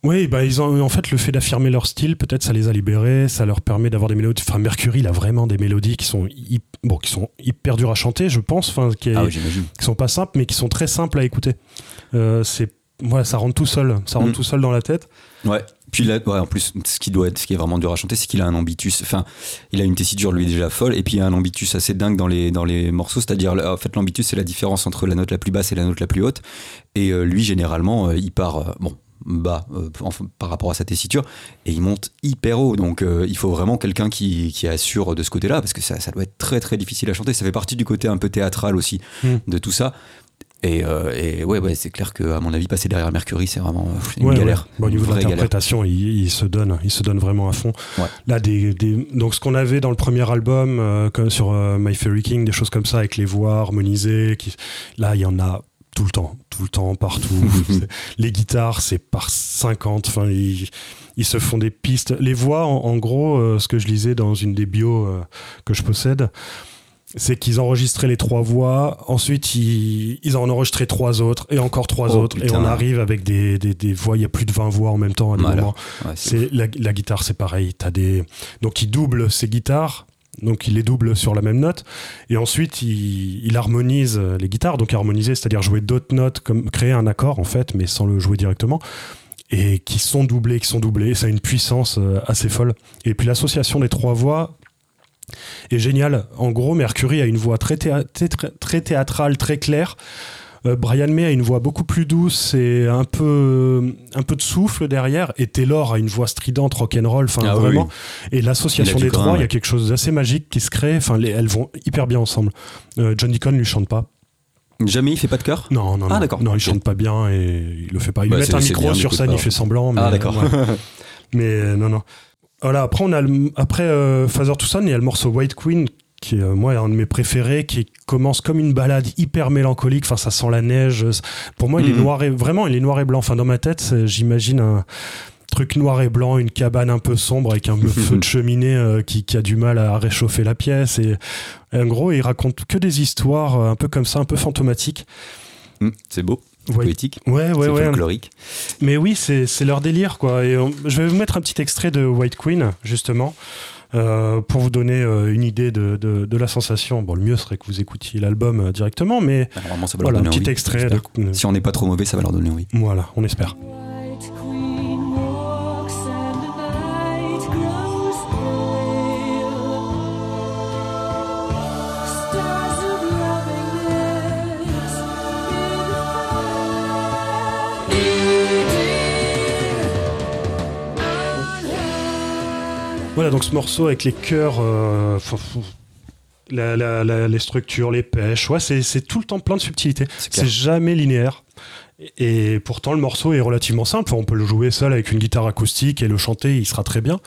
Oui, bah ils ont en fait le fait d'affirmer leur style, peut-être ça les a libérés, ça leur permet d'avoir des mélodies. Enfin, Mercury, il a vraiment des mélodies qui sont bon, qui sont hyper dures à chanter, je pense, enfin, qui, est- Ah oui, qui sont pas simples, mais qui sont très simples à écouter. Euh, c'est voilà, ça rentre tout seul, ça rentre Mm. tout seul dans la tête. Ouais. Puis là, ouais, en plus, ce qui doit être, ce qui est vraiment dur à chanter, c'est qu'il a un ambitus. Enfin, il a une tessiture lui déjà folle, et puis il a un ambitus assez dingue dans les dans les morceaux. C'est-à-dire, en fait, l'ambitus c'est la différence entre la note la plus basse et la note la plus haute. Et euh, lui, généralement, euh, il part bon bas euh, par rapport à sa tessiture et il monte hyper haut donc euh, il faut vraiment quelqu'un qui, qui assure de ce côté là parce que ça, ça doit être très très difficile à chanter ça fait partie du côté un peu théâtral aussi Mm. de tout ça et, euh, et ouais, ouais c'est clair que à mon avis passer derrière Mercury c'est vraiment une Ouais, galère ouais. Bon, au niveau de l'interprétation, il, il se donne, il se donne vraiment à fond. Là, des, des- donc ce qu'on avait dans le premier album, euh, comme sur My Fairy King, des choses comme ça avec les voix harmonisées. Qui, là, il y en a tout le temps, tout le temps, partout. Les guitares, c'est par 50. Enfin, ils, ils se font des pistes. Les voix, en, en gros, euh, ce que je lisais dans une des bios euh, que je possède. C'est qu'ils enregistraient les trois voix, ensuite ils, ils en enregistraient trois autres, et encore trois Oh, autres, et on arrive avec des, des, des voix, il y a plus de 20 voix en même temps à des Voilà. moments. Ouais, c'est la, la guitare, c'est pareil. T'as des donc il double ses guitares, donc il les double sur la même note, et ensuite il, harmonise les guitares. Donc harmoniser, c'est-à-dire jouer d'autres notes, comme créer un accord en fait, mais sans le jouer directement, et qui sont doublés, qui sont doublés. Ça a une puissance euh, assez folle. Et puis l'association des trois voix est géniale. En gros, Mercury a une voix très, très- très théâtrale, très claire. Euh, Brian May a une voix beaucoup plus douce et un peu, un peu de souffle derrière. Et Taylor a une voix stridente, rock'n'roll, enfin Ah vraiment. oui. Et l'association des trois, il y a quelque chose d'assez magique qui se crée. Enfin, les- elles vont hyper bien ensemble. Euh, John Deacon lui chante pas. Jamais il fait pas de chœur? Non, non, Ah, non. d'accord. Non, il chante pas bien et il le fait pas. Il Bah, met un micro bien, sur scène, pas. il fait semblant. Mais, Ah d'accord. ouais. Mais euh, non, non. Voilà, après, on a le- après euh, Father to Son, il y a le morceau White Queen, qui est, euh, moi, un de mes préférés, qui commence comme une balade hyper mélancolique. Enfin, ça sent la neige. Pour moi, il est Mhm. noir et vraiment, il est noir et blanc. Enfin, dans ma tête, j'imagine un truc noir et blanc, une cabane un peu sombre avec un feu de cheminée euh, qui, qui a du mal à réchauffer la pièce. Et, et en gros, il raconte que des histoires euh, un peu comme ça, un peu fantomatiques. Mm, c'est beau, Ouais, poétique, ouais, ouais. ouais. folklorique. Mais oui, c'est c'est leur délire, quoi. Et on- je vais vous mettre un petit extrait de White Queen, justement, euh, pour vous donner euh, une idée de, de- de la sensation. Bon, le mieux serait que vous écoutiez l'album euh, directement, mais Bah, Normalement, ça va voilà, un leur donner petit envie, extrait. de- Si on n'est pas trop mauvais, ça va leur donner envie. Voilà, on espère. Voilà, donc ce morceau avec les chœurs, euh, faut- faut- la- la- la- les structures, les pêches, ouais, c'est tout le temps plein de subtilités. C'est jamais linéaire. Et pourtant, le morceau est relativement simple. On peut le jouer seul avec une guitare acoustique et le chanter, il sera très bien.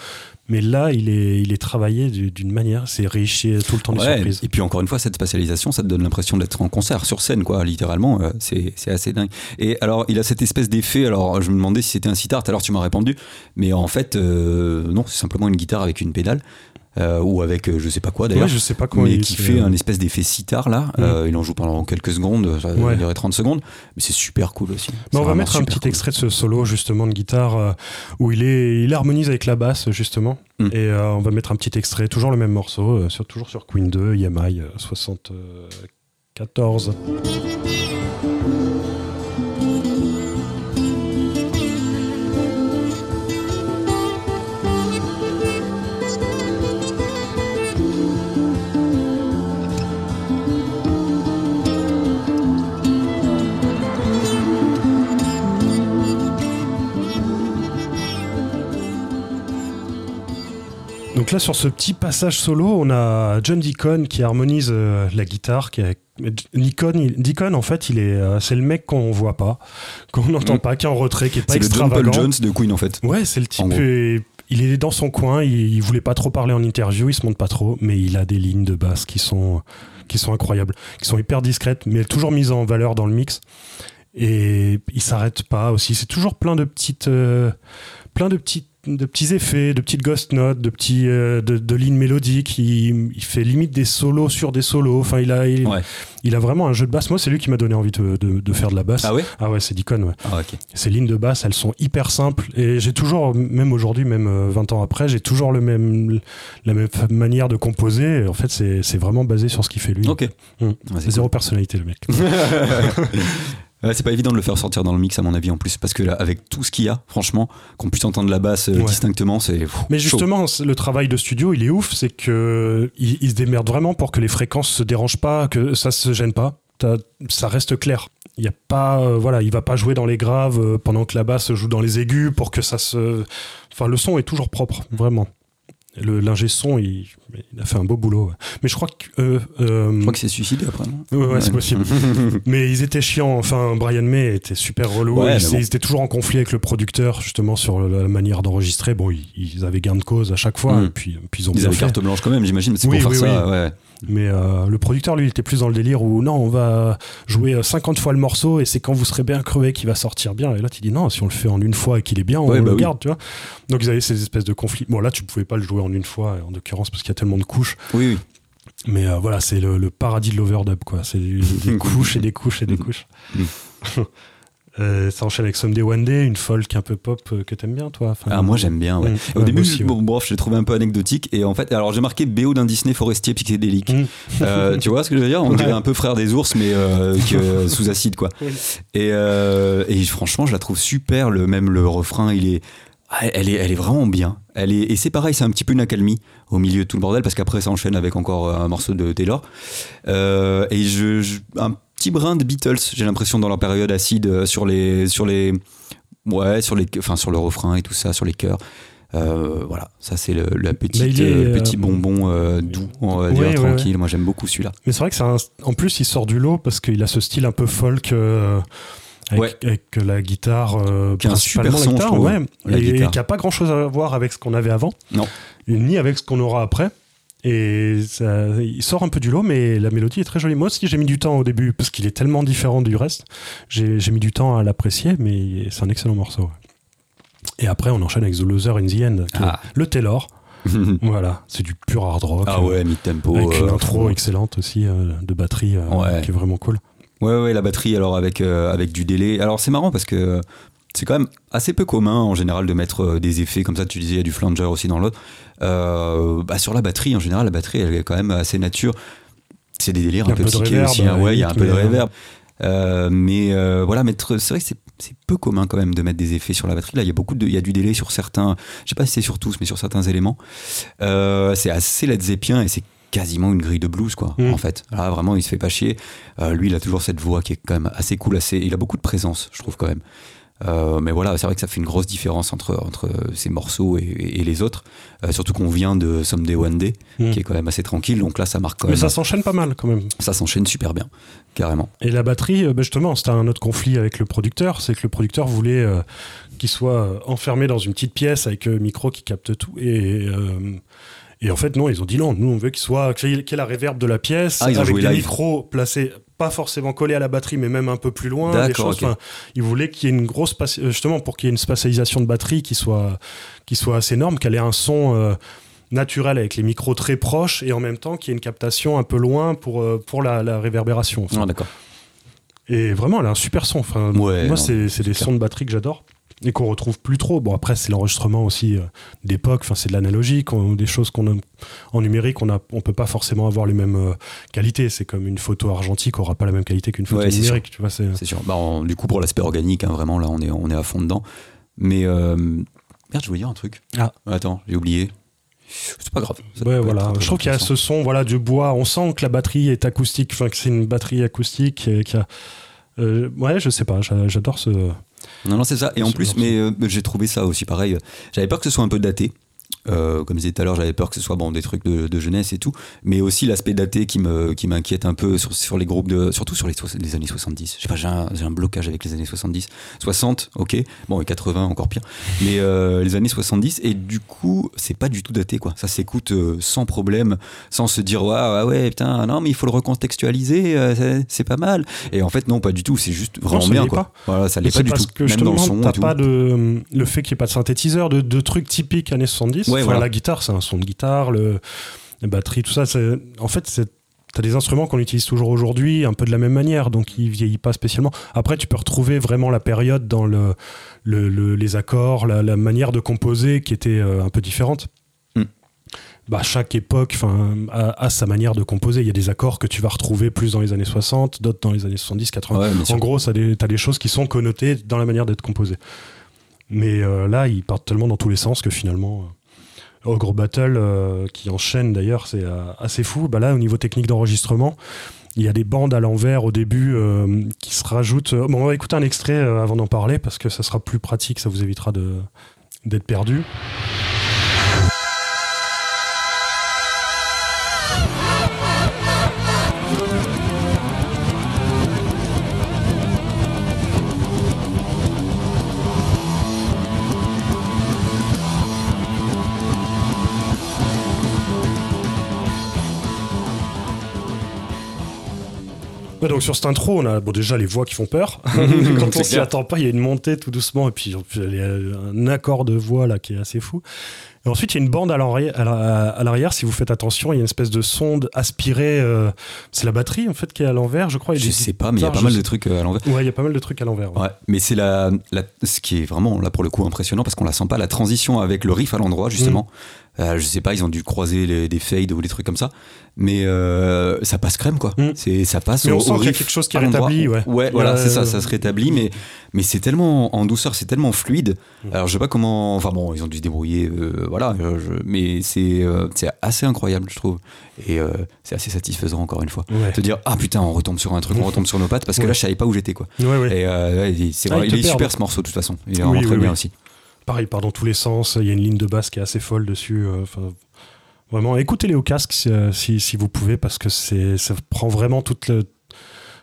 Mais là, il est, il est travaillé du- d'une manière, c'est riche, a tout le temps des Ouais, surprises. et puis encore une fois, cette spatialisation, ça te donne l'impression d'être en concert, sur scène, quoi, littéralement. euh, c'est c'est assez dingue. Et alors, il a cette espèce d'effet. Alors, je me demandais si c'était un sitar. Alors, tu m'as répondu. Mais en fait, euh, non, c'est simplement une guitare avec une pédale. Euh, ou avec euh, je sais pas quoi d'ailleurs. Ouais, je sais pas comment mais qui fait un espèce d'effet sitar là. Mm. Euh, il en joue pendant quelques secondes, ça Ouais. durait 30 secondes. Mais c'est super cool aussi. Mais C'est on va mettre un petit cool. extrait de ce solo justement de guitare euh, où il est il harmonise avec la basse justement Mm. et euh, on va mettre un petit extrait toujours le même morceau euh, sur, toujours sur Queen 2 EMI euh, 74 Donc là, sur ce petit passage solo, on a John Deacon qui harmonise euh, la guitare. Qui est... Deacon, il- Deacon, en fait, il est, euh, c'est le mec qu'on voit pas, qu'on n'entend Mm. pas, qui est en retrait, qui est pas C'est le John extravagant. Paul Jones de Queen en fait. Ouais, c'est le type. Il est dans son coin. Il, il voulait pas trop parler en interview. Il se montre pas trop, mais il a des lignes de basse qui sont qui sont incroyables, qui sont hyper discrètes, mais toujours mises en valeur dans le mix. Et il s'arrête pas aussi. C'est toujours plein de petites, euh, plein de petites de petits effets, de petites ghost notes, de petits euh, de, de lignes mélodiques. Il, il fait limite des solos sur des solos. Enfin, il a il, Ouais. il a vraiment un jeu de basse. Moi, c'est lui qui m'a donné envie de, de- de faire de la basse. Ah ouais? Ah ouais, c'est Deacon, ouais. Ah. Ces lignes de basse, elles sont hyper simples et j'ai toujours, même aujourd'hui, même euh, 20 ans après, j'ai toujours le même, la même manière de composer. En fait, c'est vraiment basé sur ce qu'il fait lui. Ok. Mm. Ouais, c'est Zéro personnalité, le mec. Ouais, c'est pas évident de le faire sortir dans le mix à mon avis en plus parce que là, avec tout ce qu'il y a franchement qu'on puisse entendre la basse euh, Ouais. distinctement c'est Mais justement, le travail de studio, il est ouf, c'est que il, il se démerde vraiment pour que les fréquences se dérangent pas, que ça se gêne pas. Ça reste clair. Il y a pas, euh, voilà, il va pas jouer dans les graves euh, pendant que la basse joue dans les aigus pour que ça se. Enfin, le son est toujours propre, vraiment. Le l'ingé son, il, il a fait un beau boulot. ouais. Mais je crois que. euh, euh, je crois que c'est suicidé après non? Ouais, ouais, c'est possible. Mais ils étaient chiants. Enfin, Brian May était super relou. Ils, bon. ils étaient toujours en conflit avec le producteur, justement, sur la manière d'enregistrer. Bon, ils, ils avaient gain de cause à chaque fois. Mm. Et puis, puis ils ont ils avaient fait. carte blanche quand même j'imagine c'est Oui, pour oui, faire ça Mais euh, le producteur, lui, il était plus dans le délire où non, on va jouer euh, 50 fois le morceau et c'est quand vous serez bien crevé qu'il va sortir bien. Et là, tu dis non, si on le fait en une fois et qu'il est bien, on Ouais, le bah oui. garde, tu vois. Donc ils avaient ces espèces de conflits. Bon, là, tu pouvais pas le jouer en une fois, en l'occurrence, parce qu'il y a tellement de couches. oui oui Mais euh, voilà, c'est le, le paradis de l'overdub, quoi. C'est des couches et des couches et des couches. Euh, ça enchaîne avec Someday One Day, une folk un peu pop euh, que t'aimes bien, toi. Enfin, Ah, moi j'aime bien. Ouais. Mm. Au Ouais, début, aussi, ouais. bon, bref, je l'ai trouvé un peu anecdotique. Et en fait, alors j'ai marqué BO d'un Disney forestier psychédélique. Mm. Euh, tu vois ce que je veux dire? On dirait un peu frère des ours, mais euh, que- sous acide, quoi. Et, et franchement, je la trouve super. Le, même le refrain, il est. ah, Elle est, elle est vraiment bien. Elle est, et c'est pareil, c'est un petit peu une accalmie au milieu de tout le bordel parce qu'après ça enchaîne avec encore un morceau de Taylor. Et je, je- un petit brin de Beatles, j'ai l'impression dans leur période acide euh, sur les, sur les, ouais, sur les, enfin sur le refrain et tout ça, sur les chœurs. Euh, voilà, ça c'est le, il est, euh, petit bonbon euh, doux, on va Ouais, dire ouais, tranquille. Moi j'aime beaucoup celui-là. Mais c'est vrai que c'est un- en plus, il sort du lot parce qu'il a ce style un peu folk. avec, la guitare, Qui a un super son, guitare, je trouve, et, guitare. qui a pas grand chose à voir avec ce qu'on avait avant, Non. ni avec ce qu'on aura après. Et ça- il sort un peu du lot, mais la mélodie est très jolie. Moi aussi, j'ai mis du temps au début parce qu'il est tellement différent du reste. J'ai mis du temps à l'apprécier, mais c'est un excellent morceau. Et après, on enchaîne avec The Loser in the End, qui est Ah. le Taylor. Voilà, c'est du pur hard rock. ah ouais, mid-tempo. Avec une euh, intro excellente aussi euh, de batterie euh, Ouais. qui est vraiment cool. Ouais, ouais, la batterie, alors avec, euh, avec du délai. Alors c'est marrant parce que c'est quand même assez peu commun en général de mettre euh, des effets comme ça. Tu disais, il y a du flanger aussi dans l'autre. Euh, bah, sur la batterie, en général, la batterie, elle est quand même assez nature. C'est des délires un peu un peu de psyché reverb, aussi. hein. Ouais, il y a un peu de mais, euh, reverb. Euh, mais euh, voilà, mettre, c'est vrai que c'est, c'est peu commun quand même de mettre des effets sur la batterie. Là, il y a beaucoup de, il y a du délai sur certains, je sais pas si c'est sur tous, mais sur certains éléments. Euh, c'est assez Led Zeppelin et c'est quasiment une grille de blues, quoi, Mm. en fait. Là, vraiment, il se fait pas chier. Euh, lui, il a toujours cette voix qui est quand même assez cool, assez, il a beaucoup de présence, je trouve quand même. Euh, mais voilà, c'est vrai que ça fait une grosse différence entre, entre ces morceaux et, et les autres. Euh, surtout qu'on vient de Someday One Day, Mm. qui est quand même assez tranquille. Donc là, ça marque quand Mais même. ça s'enchaîne pas mal quand même. ça s'enchaîne super bien, carrément. Et la batterie, euh, ben justement, c'était un autre conflit avec le producteur, c'est que le producteur voulait euh, qu'il soit enfermé dans une petite pièce avec un micro qui capte tout. Et, et en fait, non, ils ont dit non, nous on veut qu'il soit qu'il y ait- la réverb de la pièce, Ah, avec des live. micros placés pas forcément collés à la batterie, mais même un peu plus loin. des choses. ils voulaient qu'il y ait une grosse euh, justement pour qu'il y ait une spatialisation de batterie qui soit qui soit assez énorme, qu'elle ait un son euh, naturel avec les micros très proches et en même temps qu'il y ait une captation un peu loin pour euh, pour la, la réverbération. Enfin, Ah, d'accord. et vraiment, elle a un super son. Enfin, Ouais, non, moi, c'est c'est des clair. sons de batterie que j'adore et qu'on retrouve plus trop. Bon, après, c'est l'enregistrement aussi euh, d'époque. Enfin, c'est de l'analogique, des choses qu'on a en numérique. On on peut pas forcément avoir les mêmes euh, qualités. C'est comme une photo argentique aura pas la même qualité qu'une photo Ouais, c'est numérique. Tu vois, c'est C'est sûr. Bah, du coup, pour l'aspect organique, hein, vraiment, là, on est, on est à fond dedans. Mais euh, merde, je voulais dire un truc. Ah. Attends, j'ai oublié. C'est pas grave. Ouais, voilà. Je trouve qu'il y a ce son, voilà, du bois. On sent que la batterie est acoustique. Enfin, que c'est une batterie acoustique et qu'il y a. euh, ouais, je sais pas. j'a- J'adore ce. Non, non, c'est ça. Et en plus, mais euh, j'ai trouvé ça aussi pareil. J'avais peur que ce soit un peu daté. Euh, comme je disais tout à l'heure, j'avais peur que ce soit bon des trucs de, de jeunesse et tout, mais aussi l'aspect daté qui me qui m'inquiète un peu sur, sur les groupes de surtout sur les, les années 70. Je sais pas, j'ai un, blocage avec les années 70, 60, ok, bon et 80 encore pire, mais euh, les années 70 et du coup c'est pas du tout daté quoi. Ça s'écoute euh, sans problème, sans se dire ouais ouais, ouais putain non mais il faut le recontextualiser, c'est- pas mal. Et en fait non pas du tout, c'est juste vraiment bien quoi. pas. Voilà, ça l'est pas du parce tout, que même dans le son pas de le fait qu'il n'y ait pas de synthétiseur, de, de trucs typiques années 70. Ouais, Voilà. La guitare, c'est un son de guitare, le, la batterie, tout ça. En fait, c'est T'as des instruments qu'on utilise toujours aujourd'hui, un peu de la même manière, donc ils vieillissent pas spécialement. Après, tu peux retrouver vraiment la période dans le, le- le- les accords, la, la manière de composer qui était euh, un peu différente. Mm. Bah, chaque époque a, a sa manière de composer. Il y a des accords que tu vas retrouver plus dans les années 60, d'autres dans les années 70, 80. Ouais, bien sûr. En gros, tu as, des choses qui sont connotées dans la manière d'être composées. Mais euh, là, ils partent tellement dans tous les sens que finalement, euh, Ogre Battle, euh, qui enchaîne d'ailleurs, c'est euh, assez fou. Bah là, au niveau technique d'enregistrement, il y a des bandes à l'envers au début euh, qui se rajoutent. euh, Bon, on va écouter un extrait avant d'en parler parce que ça sera plus pratique, ça vous évitera d'être perdu. Ouais, donc sur cette intro, on a bon, déjà les voix qui font peur. Quand on s'y attend pas, il y a une montée tout doucement et puis il y a un accord de voix là qui est assez fou. Et ensuite, il y a une bande à l'arrière, si vous faites attention, il y a une espèce de sonde aspirée. euh, c'est la batterie en fait qui est à l'envers, je crois. Il Je sais pas, mais il y a pas mal de trucs euh, à l'envers. Ouais, il y a pas mal de trucs à l'envers. ouais. Ouais, mais c'est la, la- ce qui est vraiment là pour le coup impressionnant parce qu'on la sent pas la transition avec le riff à l'endroit justement. Euh, je sais pas, ils ont dû croiser les- des fades ou des trucs comme ça, mais euh, ça passe crème quoi. Mm. C'est ça passe. Mais au, on sent qu'il y a quelque chose qui est rétabli, ouais. Ouais, voilà, c'est ça, ça se rétablit, mais mais c'est tellement en douceur, c'est tellement fluide. Mm. Alors je sais pas comment, enfin bon, ils ont dû se débrouiller, euh, voilà, euh, je- mais c'est euh, c'est assez incroyable je trouve, et euh, c'est assez satisfaisant encore une fois. Ouais. Te dire ah putain on retombe sur un truc, on retombe sur nos pattes parce que là je savais pas où j'étais quoi. Ouais, ouais. Et euh, il- c'est Ah, vrai, il est perd, super ce morceau de toute façon. Il est Oui, vraiment oui, très bien aussi. Pareil, il part dans tous les sens. Il y a une ligne de basse qui est assez folle dessus. euh, Enfin, vraiment, écoutez-les au casque si, euh, si, si vous pouvez, parce que ça prend vraiment toute le.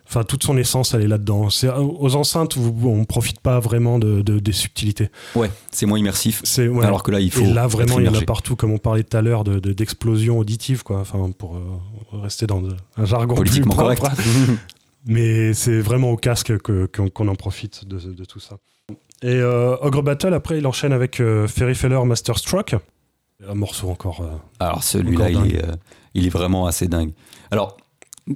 Enfin, toute son essence, elle est là-dedans. Euh, aux enceintes, vous, on profite pas vraiment de, de- des subtilités. Ouais, c'est moins immersif. C'est, ouais. Alors que là, il faut. Et là, vraiment, il y en a partout, comme on parlait tout à l'heure, de, de- d'explosions auditives, quoi. Enfin, pour euh, rester dans un jargon Politiquement plus correct. Mais c'est vraiment au casque que- qu'on en profite de tout ça. Et euh, Ogre Battle, après, il enchaîne avec euh, Ferry Feller Masterstroke. Un morceau encore. euh, Alors celui-là, il est, il est vraiment assez dingue. Alors,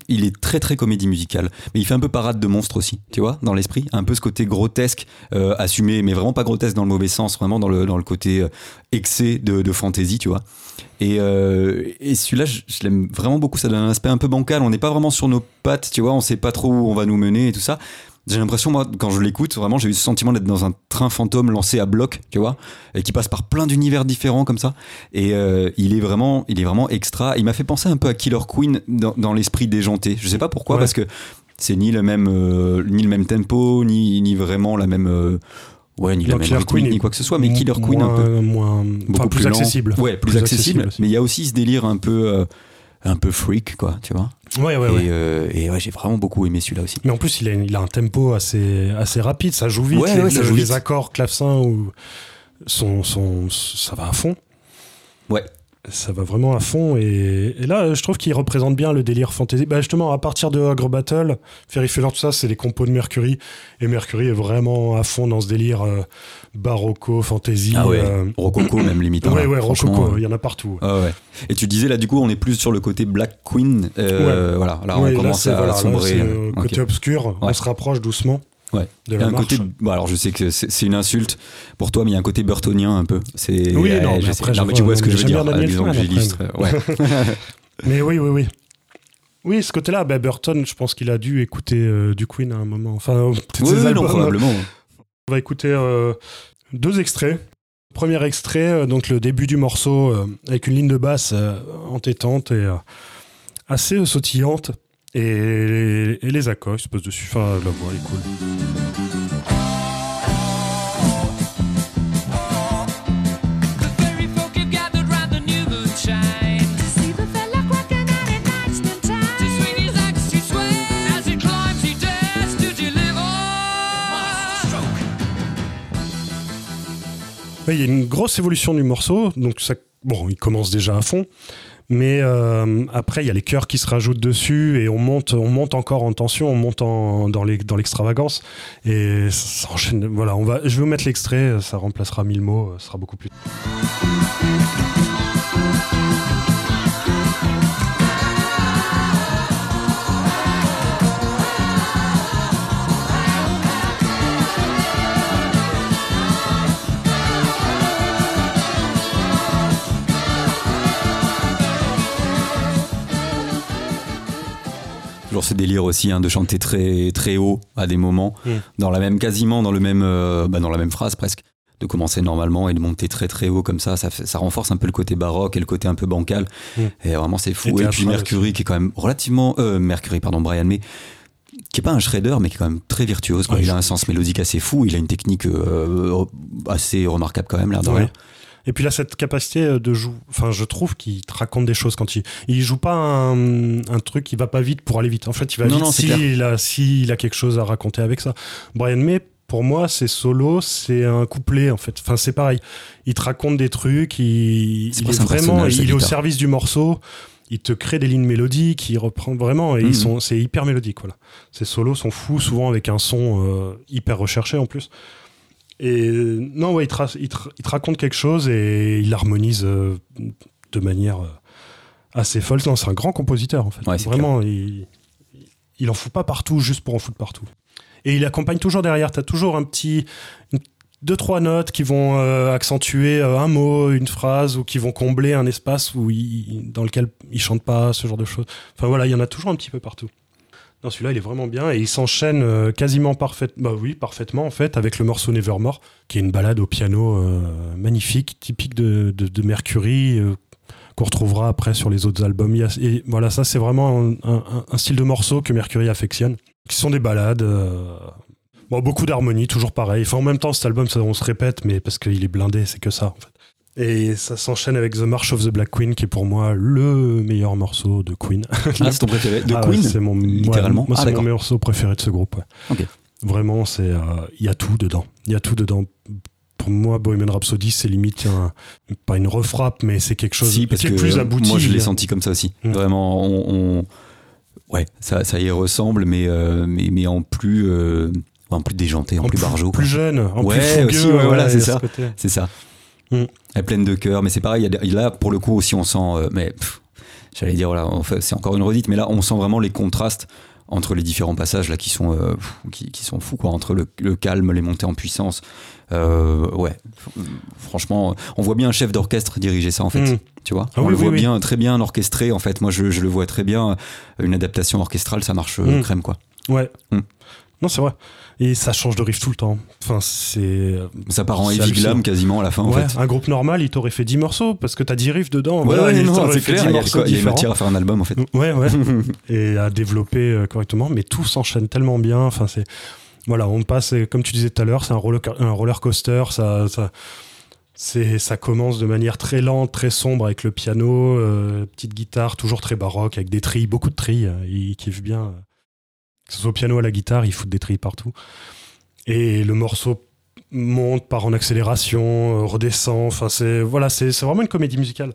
il est très très comédie musicale, mais il fait un peu parade de monstre aussi, tu vois, dans l'esprit. Un peu ce côté grotesque, euh, assumé, mais vraiment pas grotesque dans le mauvais sens, vraiment dans le, dans le côté euh, excès de, de fantaisie, tu vois. Et, euh, et celui-là, je, je l'aime vraiment beaucoup. Ça donne un aspect un peu bancal. On n'est pas vraiment sur nos pattes, tu vois. On sait pas trop où on va nous mener et tout ça. J'ai l'impression, moi, quand je l'écoute, vraiment, j'ai eu ce sentiment d'être dans un train fantôme lancé à bloc, tu vois, et qui passe par plein d'univers différents comme ça. Et euh, il est vraiment, il est vraiment extra. Il m'a fait penser un peu à Killer Queen dans, dans l'esprit déjanté. Je sais pas pourquoi, Ouais. parce que C'est ni le même, euh, ni le même tempo, ni, ni vraiment la même, euh, ouais, ni la Killer Queen ni quoi que ce soit, mais Killer Queen un peu moins, beaucoup plus, accessible. Ouais, plus, Plus accessible. accessible mais il y a aussi ce délire un peu, euh, un peu freak, quoi, tu vois. Ouais, ouais, et ouais. euh, et ouais, j'ai vraiment beaucoup aimé celui-là aussi. Mais en plus, il a, il a un tempo assez, assez rapide, ça joue vite. Ouais, les, ouais, ça le- joue les vite. accords clavecin ou sont, sont, ça va à fond. Ouais. Ça va vraiment à fond. Et, et là, je trouve qu'il représente bien le délire fantasy. Bah, justement, à partir de Ogre Battle, Fairy Feller, tout ça, c'est les compos de Mercury. Et Mercury est vraiment à fond dans ce délire euh, barocco, fantasy. Ah ouais. euh, Rococo même limite. hein, ouais, ouais, rococo, euh, il y en a partout. Ah ouais. Et tu disais là du coup on est plus sur le côté Black Queen. euh, Voilà, là on commence à voilà, sombrer. côté obscur, on se rapproche doucement Ouais. de Il y a un marche. côté. Bon, alors je sais que c'est une insulte pour toi, mais il y a un côté burtonien un peu. C'est. Oui, non, mais après, non, mais tu vois, ce que je veux dire. disons que j'illustre. Ouais. Mais oui, oui, oui. Oui, ce côté-là, bah, Burton, je pense qu'il a dû écouter euh, du Queen à un moment. Enfin, euh, Oui, oui, non, probablement. On va écouter euh, deux extraits. Premier extrait, euh, donc le début du morceau, avec une ligne de basse entêtante et assez sautillante. Et, les accords, ils se posent dessus. Enfin, la voix est cool. Il y a une grosse évolution du morceau, donc ça, bon, il commence déjà à fond, mais euh, après il y a les chœurs qui se rajoutent dessus et on monte, on monte encore en tension, on monte dans l'extravagance et. Voilà, je vais vous mettre l'extrait, ça remplacera mille mots, ce sera beaucoup plus. Ce délire aussi hein, de chanter très très haut à des moments, Mm. dans la même quasiment dans le même euh, bah, dans la même phrase presque. De commencer normalement et de monter très très haut comme ça, ça, fait- ça renforce un peu le côté baroque et le côté un peu bancal. Mm. Et vraiment c'est fou. Et, puis Mercury qui est quand même relativement euh, Mercury pardon Brian May qui est pas un shredder mais qui est quand même très virtuose. quoi. Ouais, il a un sens mélodique assez fou. Il a une technique euh, assez remarquable quand même de Ouais. Et puis là, cette capacité euh, de jouer, enfin, je trouve qu'il te raconte des choses quand il, il joue pas un, un truc, il va pas vite pour aller vite. En fait, il va Non, vite s'il a, s'il a quelque chose à raconter avec ça. Brian May, pour moi, c'est solo, c'est un couplet, en fait. Enfin, c'est pareil. Il te raconte des trucs, il, est vraiment, il est au service du morceau. Il te crée des lignes mélodiques, il reprend vraiment, et Mhm. ils sont, c'est hyper mélodique, voilà. Ces solos sont fous, souvent avec un son euh, hyper recherché en plus. Et euh, non, ouais, il te, ra- il te- il te raconte quelque chose et il harmonise euh, de manière euh, assez folle. Non, c'est un grand compositeur en fait. Ouais, Vraiment, il, il en fout pas partout juste pour en foutre partout. Et il accompagne toujours derrière. Tu as toujours un petit. une- deux, trois notes qui vont euh, accentuer un mot, une phrase ou qui vont combler un espace où il, dans lequel il chante pas, ce genre de choses. Enfin voilà, il y en a toujours un petit peu partout. Non, celui-là, il est vraiment bien et il s'enchaîne euh, quasiment parfaitement, bah oui, parfaitement en fait, avec le morceau Nevermore, qui est une balade au piano euh, magnifique, typique de, Mercury, euh, qu'on retrouvera après sur les autres albums. Et voilà, ça, c'est vraiment un, style de morceau que Mercury affectionne, qui sont des balades. beaucoup d'harmonie, toujours pareil. En même temps, cet album, on se répète, mais parce qu'il est blindé, c'est que ça, en fait. Et ça s'enchaîne avec The March of the Black Queen, qui est pour moi le meilleur morceau de Queen. Ah, c'est ton préféré de Ah Queen c'est mon littéralement. ouais, moi, Ah, c'est mon d'accord. morceau préféré de ce groupe. ouais. Ok. Vraiment, c'est euh, il y a tout dedans. Il y a tout dedans. Pour moi, Bohemian Rhapsody, c'est limite un- pas une refrappe, mais c'est quelque chose Si, parce qui est que plus abouti. moi je l'ai senti comme ça aussi. Mm. Vraiment, on, on- ouais, ça, ça y ressemble, mais, euh, mais, mais en plus, euh, en plus déjanté, en, plus barjot. quoi. plus jeune, en Ouais, plus fougueux. aussi, ouais, voilà, c'est il y a ce ça. Elle est pleine de cœur, mais c'est pareil. là, pour le coup aussi, on sent. euh, mais j'allais dire, voilà, en fait, c'est encore une redite, mais là, on sent vraiment les contrastes entre les différents passages là qui sont euh, qui, qui sont fous quoi entre le, le calme les montées en puissance Euh, ouais franchement on voit bien un chef d'orchestre diriger ça en fait Mm. tu vois Ah on oui, le oui, voit oui. bien très bien orchestré en fait moi je, je le vois très bien une adaptation orchestrale ça marche Mm. crème quoi Ouais. Mm. Non, c'est vrai. Et ça change de riff tout le temps. Enfin, c'est. Ça part en heavy glam quasiment à la fin en Ouais, fait. un groupe normal, il t'aurait fait 10 morceaux parce que t'as 10 riffs dedans. Ouais, Voilà, ouais, il non, c'est clair. 10 Il y a, morceaux quoi, il y a différents. matière à faire un album en fait. Ouais, ouais. et à développer euh, correctement, mais tout s'enchaîne tellement bien. Enfin, c'est voilà, on passe, et comme tu disais tout à l'heure, c'est un roller, un roller coaster. Ça, ça, c'est, ça commence de manière très lente, très sombre avec le piano, euh, petite guitare, toujours très baroque avec des trilles, beaucoup de trilles. euh, Ils kiffent bien. Que ce soit au piano à la guitare, ils foutent des trilles partout. Et le morceau monte, part en accélération, euh, redescend. Enfin, c'est voilà, c'est, vraiment une comédie musicale.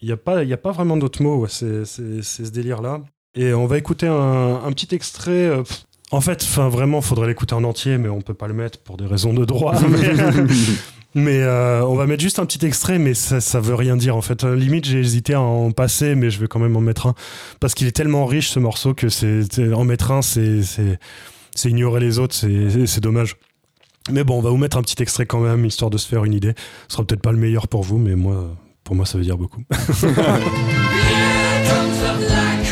Il n'y a, pas- y a pas vraiment d'autres mots, ouais, c'est, ce délire-là. Et on va écouter un, un petit extrait. euh, en fait, enfin, vraiment, faudrait l'écouter en entier, mais on peut pas le mettre pour des raisons de droit. mais mais, euh, on va mettre juste un petit extrait, mais ça, ça veut rien dire en fait. Euh, Limite, j'ai hésité à en passer, mais je vais quand même en mettre un. Parce qu'il est tellement riche ce morceau que c'est, en mettre un, c'est, c'est, ignorer les autres, c'est dommage. Mais bon, on va vous mettre un petit extrait quand même, histoire de se faire une idée. Ce sera peut-être pas le meilleur pour vous, mais moi, pour moi, ça veut dire beaucoup.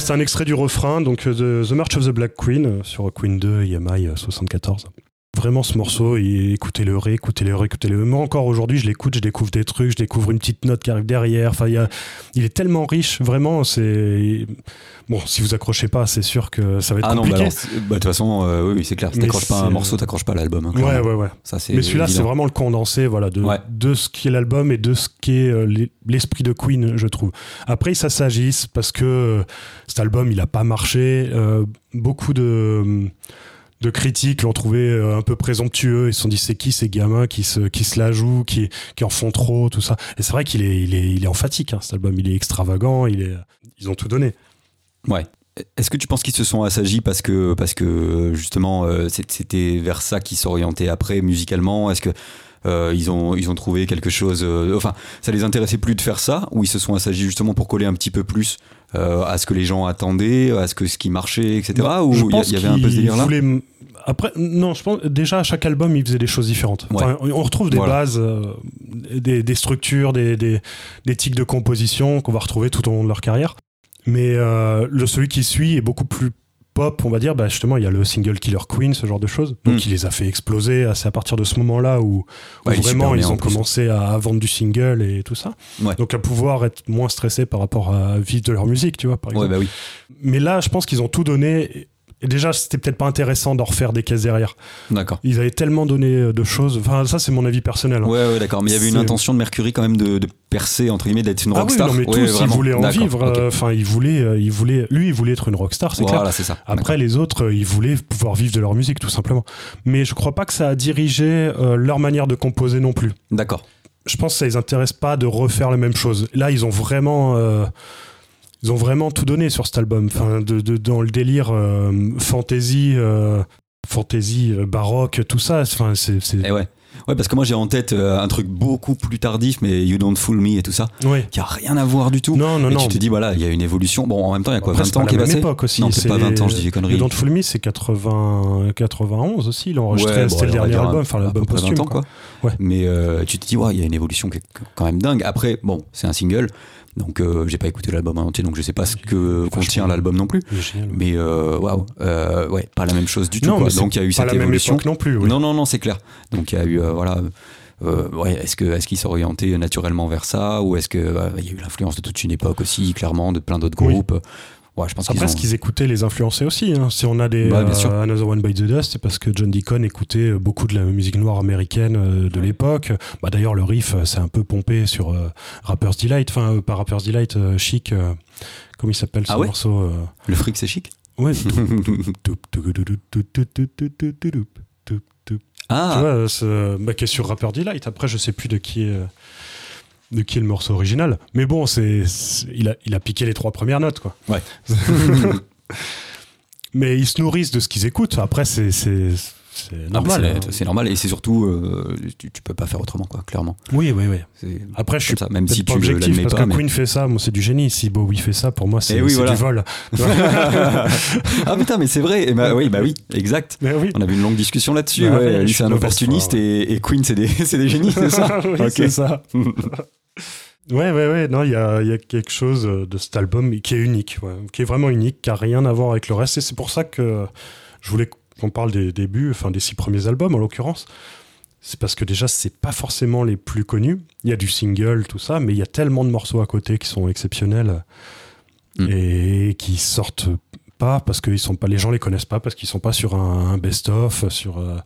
C'est un extrait du refrain, donc euh, The March of the Black Queen euh, sur Queen 2 EMI euh, 74. Vraiment ce morceau, écoutez-le, réécoutez-le, réécoutez-le. Moi encore aujourd'hui, je l'écoute, je découvre des trucs, je découvre une petite note qui arrive derrière. Enfin, il, y a- il est tellement riche, vraiment. C'est bon, si vous accrochez pas, c'est sûr que ça va être Ah non, bah compliqué. alors, c'est- bah, de toute façon, euh, oui, oui, c'est clair. Si t'accroches pas un morceau, t'accroches pas l'album. hein, ouais, ouais, ouais. Ça, Mais celui-là, c'est vraiment le condensé, voilà, de, Ouais. de ce qui est l'album et de ce qui est euh, l'e- l'esprit de Queen, je trouve. Après, ça s'agisse parce que euh, cet album, il a pas marché. Euh, beaucoup de de critiques l'ont trouvé euh, un peu présomptueux. Ils se sont dit c'est qui ces gamins qui se qui se la jouent, qui qui en font trop, tout ça. Et c'est vrai qu'il est il est il est emphatique. Hein, cet album, il est extravagant. Il est ils ont tout donné. Ouais. Est-ce que tu penses qu'ils se sont assagis parce que, parce que justement euh, c'était vers ça qu'ils s'orientaient après musicalement? Est-ce que euh, ils, ont, ils ont trouvé quelque chose Enfin, ça les intéressait plus de faire ça ou ils se sont assagis justement pour coller un petit peu plus euh, à ce que les gens attendaient, à ce, que, ce qui marchait, etc. ou Je il y il y, avait un peu ce qu'ils délire-là voulaient m- Après, non, je pense déjà à chaque album, ils faisaient des choses différentes. Ouais. Enfin, on retrouve des Voilà. bases, euh, des, des structures, des, des, des tics de composition qu'on va retrouver tout au long de leur carrière. Mais euh, le celui qui suit est beaucoup plus pop, on va dire. Bah, justement, il y a le single Killer Queen, ce genre de choses. Donc, Mm. il les a fait exploser. C'est à partir de ce moment-là où, Ouais, vraiment ils ont commencé à, à vendre du single et tout ça. Ouais. Donc, à pouvoir être moins stressé par rapport à vivre de leur musique, tu vois, par exemple. Ouais, bah oui. Mais là, je pense qu'ils ont tout donné. Et déjà, c'était peut-être pas intéressant d'en refaire des caisses derrière. D'accord. Ils avaient tellement donné de choses. Enfin, ça, c'est mon avis personnel. hein. Ouais, ouais, d'accord. Mais il y avait une intention de Mercury quand même de, de percer, entre guillemets, d'être une ah oui, rockstar. non, mais Ouais, tous, ils voulaient en vivre. euh, Enfin, ils voulaient, euh, ils voulaient, lui, il voulait être une rockstar, c'est clair. Voilà, c'est ça. Après, les autres, euh, ils voulaient pouvoir vivre de leur musique, tout simplement. Mais je crois pas que ça a dirigé euh, leur manière de composer non plus. D'accord. Je pense que ça les intéresse pas de refaire la même chose. Là, ils ont vraiment, euh, ils ont vraiment tout donné sur cet album. Enfin, de, de- dans le délire euh, fantasy, euh, fantasy euh, baroque, tout ça. Enfin, c'est, c'est- Et ouais. Ouais, parce que moi j'ai en tête euh, un truc beaucoup plus tardif, mais You Don't Fool Me et tout ça, qui a rien à voir du tout. Non, non, et non. tu te dis, voilà, il y a une évolution. Bon, en même temps, il y a quoi Après, 20 c'est ans qui est passé époque aussi. Non, peut-être pas 20 ans, je dis des conneries. Le Don't Fool Me, c'est 80, 91 aussi. Il a enregistré, Ouais, bon, c'était le dernier album, enfin l'album posthume. 20 ans, quoi. quoi. Ouais. Mais euh, tu te dis, ouais, il y a une évolution qui est quand même dingue. Après, bon, c'est un single, donc euh, j'ai pas écouté l'album en entier, donc je sais pas ce que contient l'album non plus. Génial. Mais euh, waouh, euh, ouais, pas la même chose du tout. non, quoi. Donc il y a eu pas cette la même évolution. non plus. oui. Non, non, non, c'est clair. Donc il y a eu, euh, voilà. euh, ouais, est-ce que est-ce qu'ils s'orientaient naturellement vers ça ou est-ce que euh, il y a eu l'influence de toute une époque aussi clairement de plein d'autres Oui. Ouais je pense qu'ils Après, ont ce qu'ils écoutaient les influençait aussi. hein. Si on a des sûr. euh, Another One Bites the Dust, c'est parce que John Deacon écoutait euh, beaucoup de la musique noire américaine euh, de l'époque. Bah, D'ailleurs, le riff, c'est un peu pompé sur euh, Rapper's Delight, enfin, euh, pas Rapper's Delight, Chic, comment il s'appelle ce Ah ouais morceau le fric c'est chic Ouais. Tu ah vois, euh, ce- bah, qui est sur Rapper Delight. Après, je sais plus de qui est, de qui est le morceau original. Mais bon, c'est, il, a, il a piqué les trois premières notes, quoi. Ouais. Mais ils se nourrissent de ce qu'ils écoutent. Après, c'est, c'est, Ah, normal. c'est- hein. C'est normal et c'est surtout, euh, tu, tu peux pas faire autrement, quoi, clairement. Oui, oui, oui. Après, je suis ça, même si pas tu objectif parce pas. que mais- Queen fait ça, moi c'est du génie. Si Bowie fait ça, pour moi c'est Eh oui, c'est voilà. du vol. ah putain, mais c'est vrai. Et bah, oui, bah oui, exact. Oui. On avait une longue discussion là-dessus. Bah ouais. oui, Lui, c'est un opportuniste et, et Queen, c'est des, c'est des génies, c'est ça oui, c'est ça. Ouais, ouais, ouais. Non, il y a, il y a quelque chose de cet album qui est unique, ouais, qui est vraiment unique, qui a rien à voir avec le reste. Et c'est pour ça que je voulais qu'on parle des débuts, enfin des six premiers albums en l'occurrence. C'est parce que déjà, c'est pas forcément les plus connus. Il y a du single, tout ça, mais il y a tellement de morceaux à côté qui sont exceptionnels Mm. et qui sortent pas parce que ils sont pas, les gens les connaissent pas parce qu'ils sont pas sur un, un best-of, sur. euh,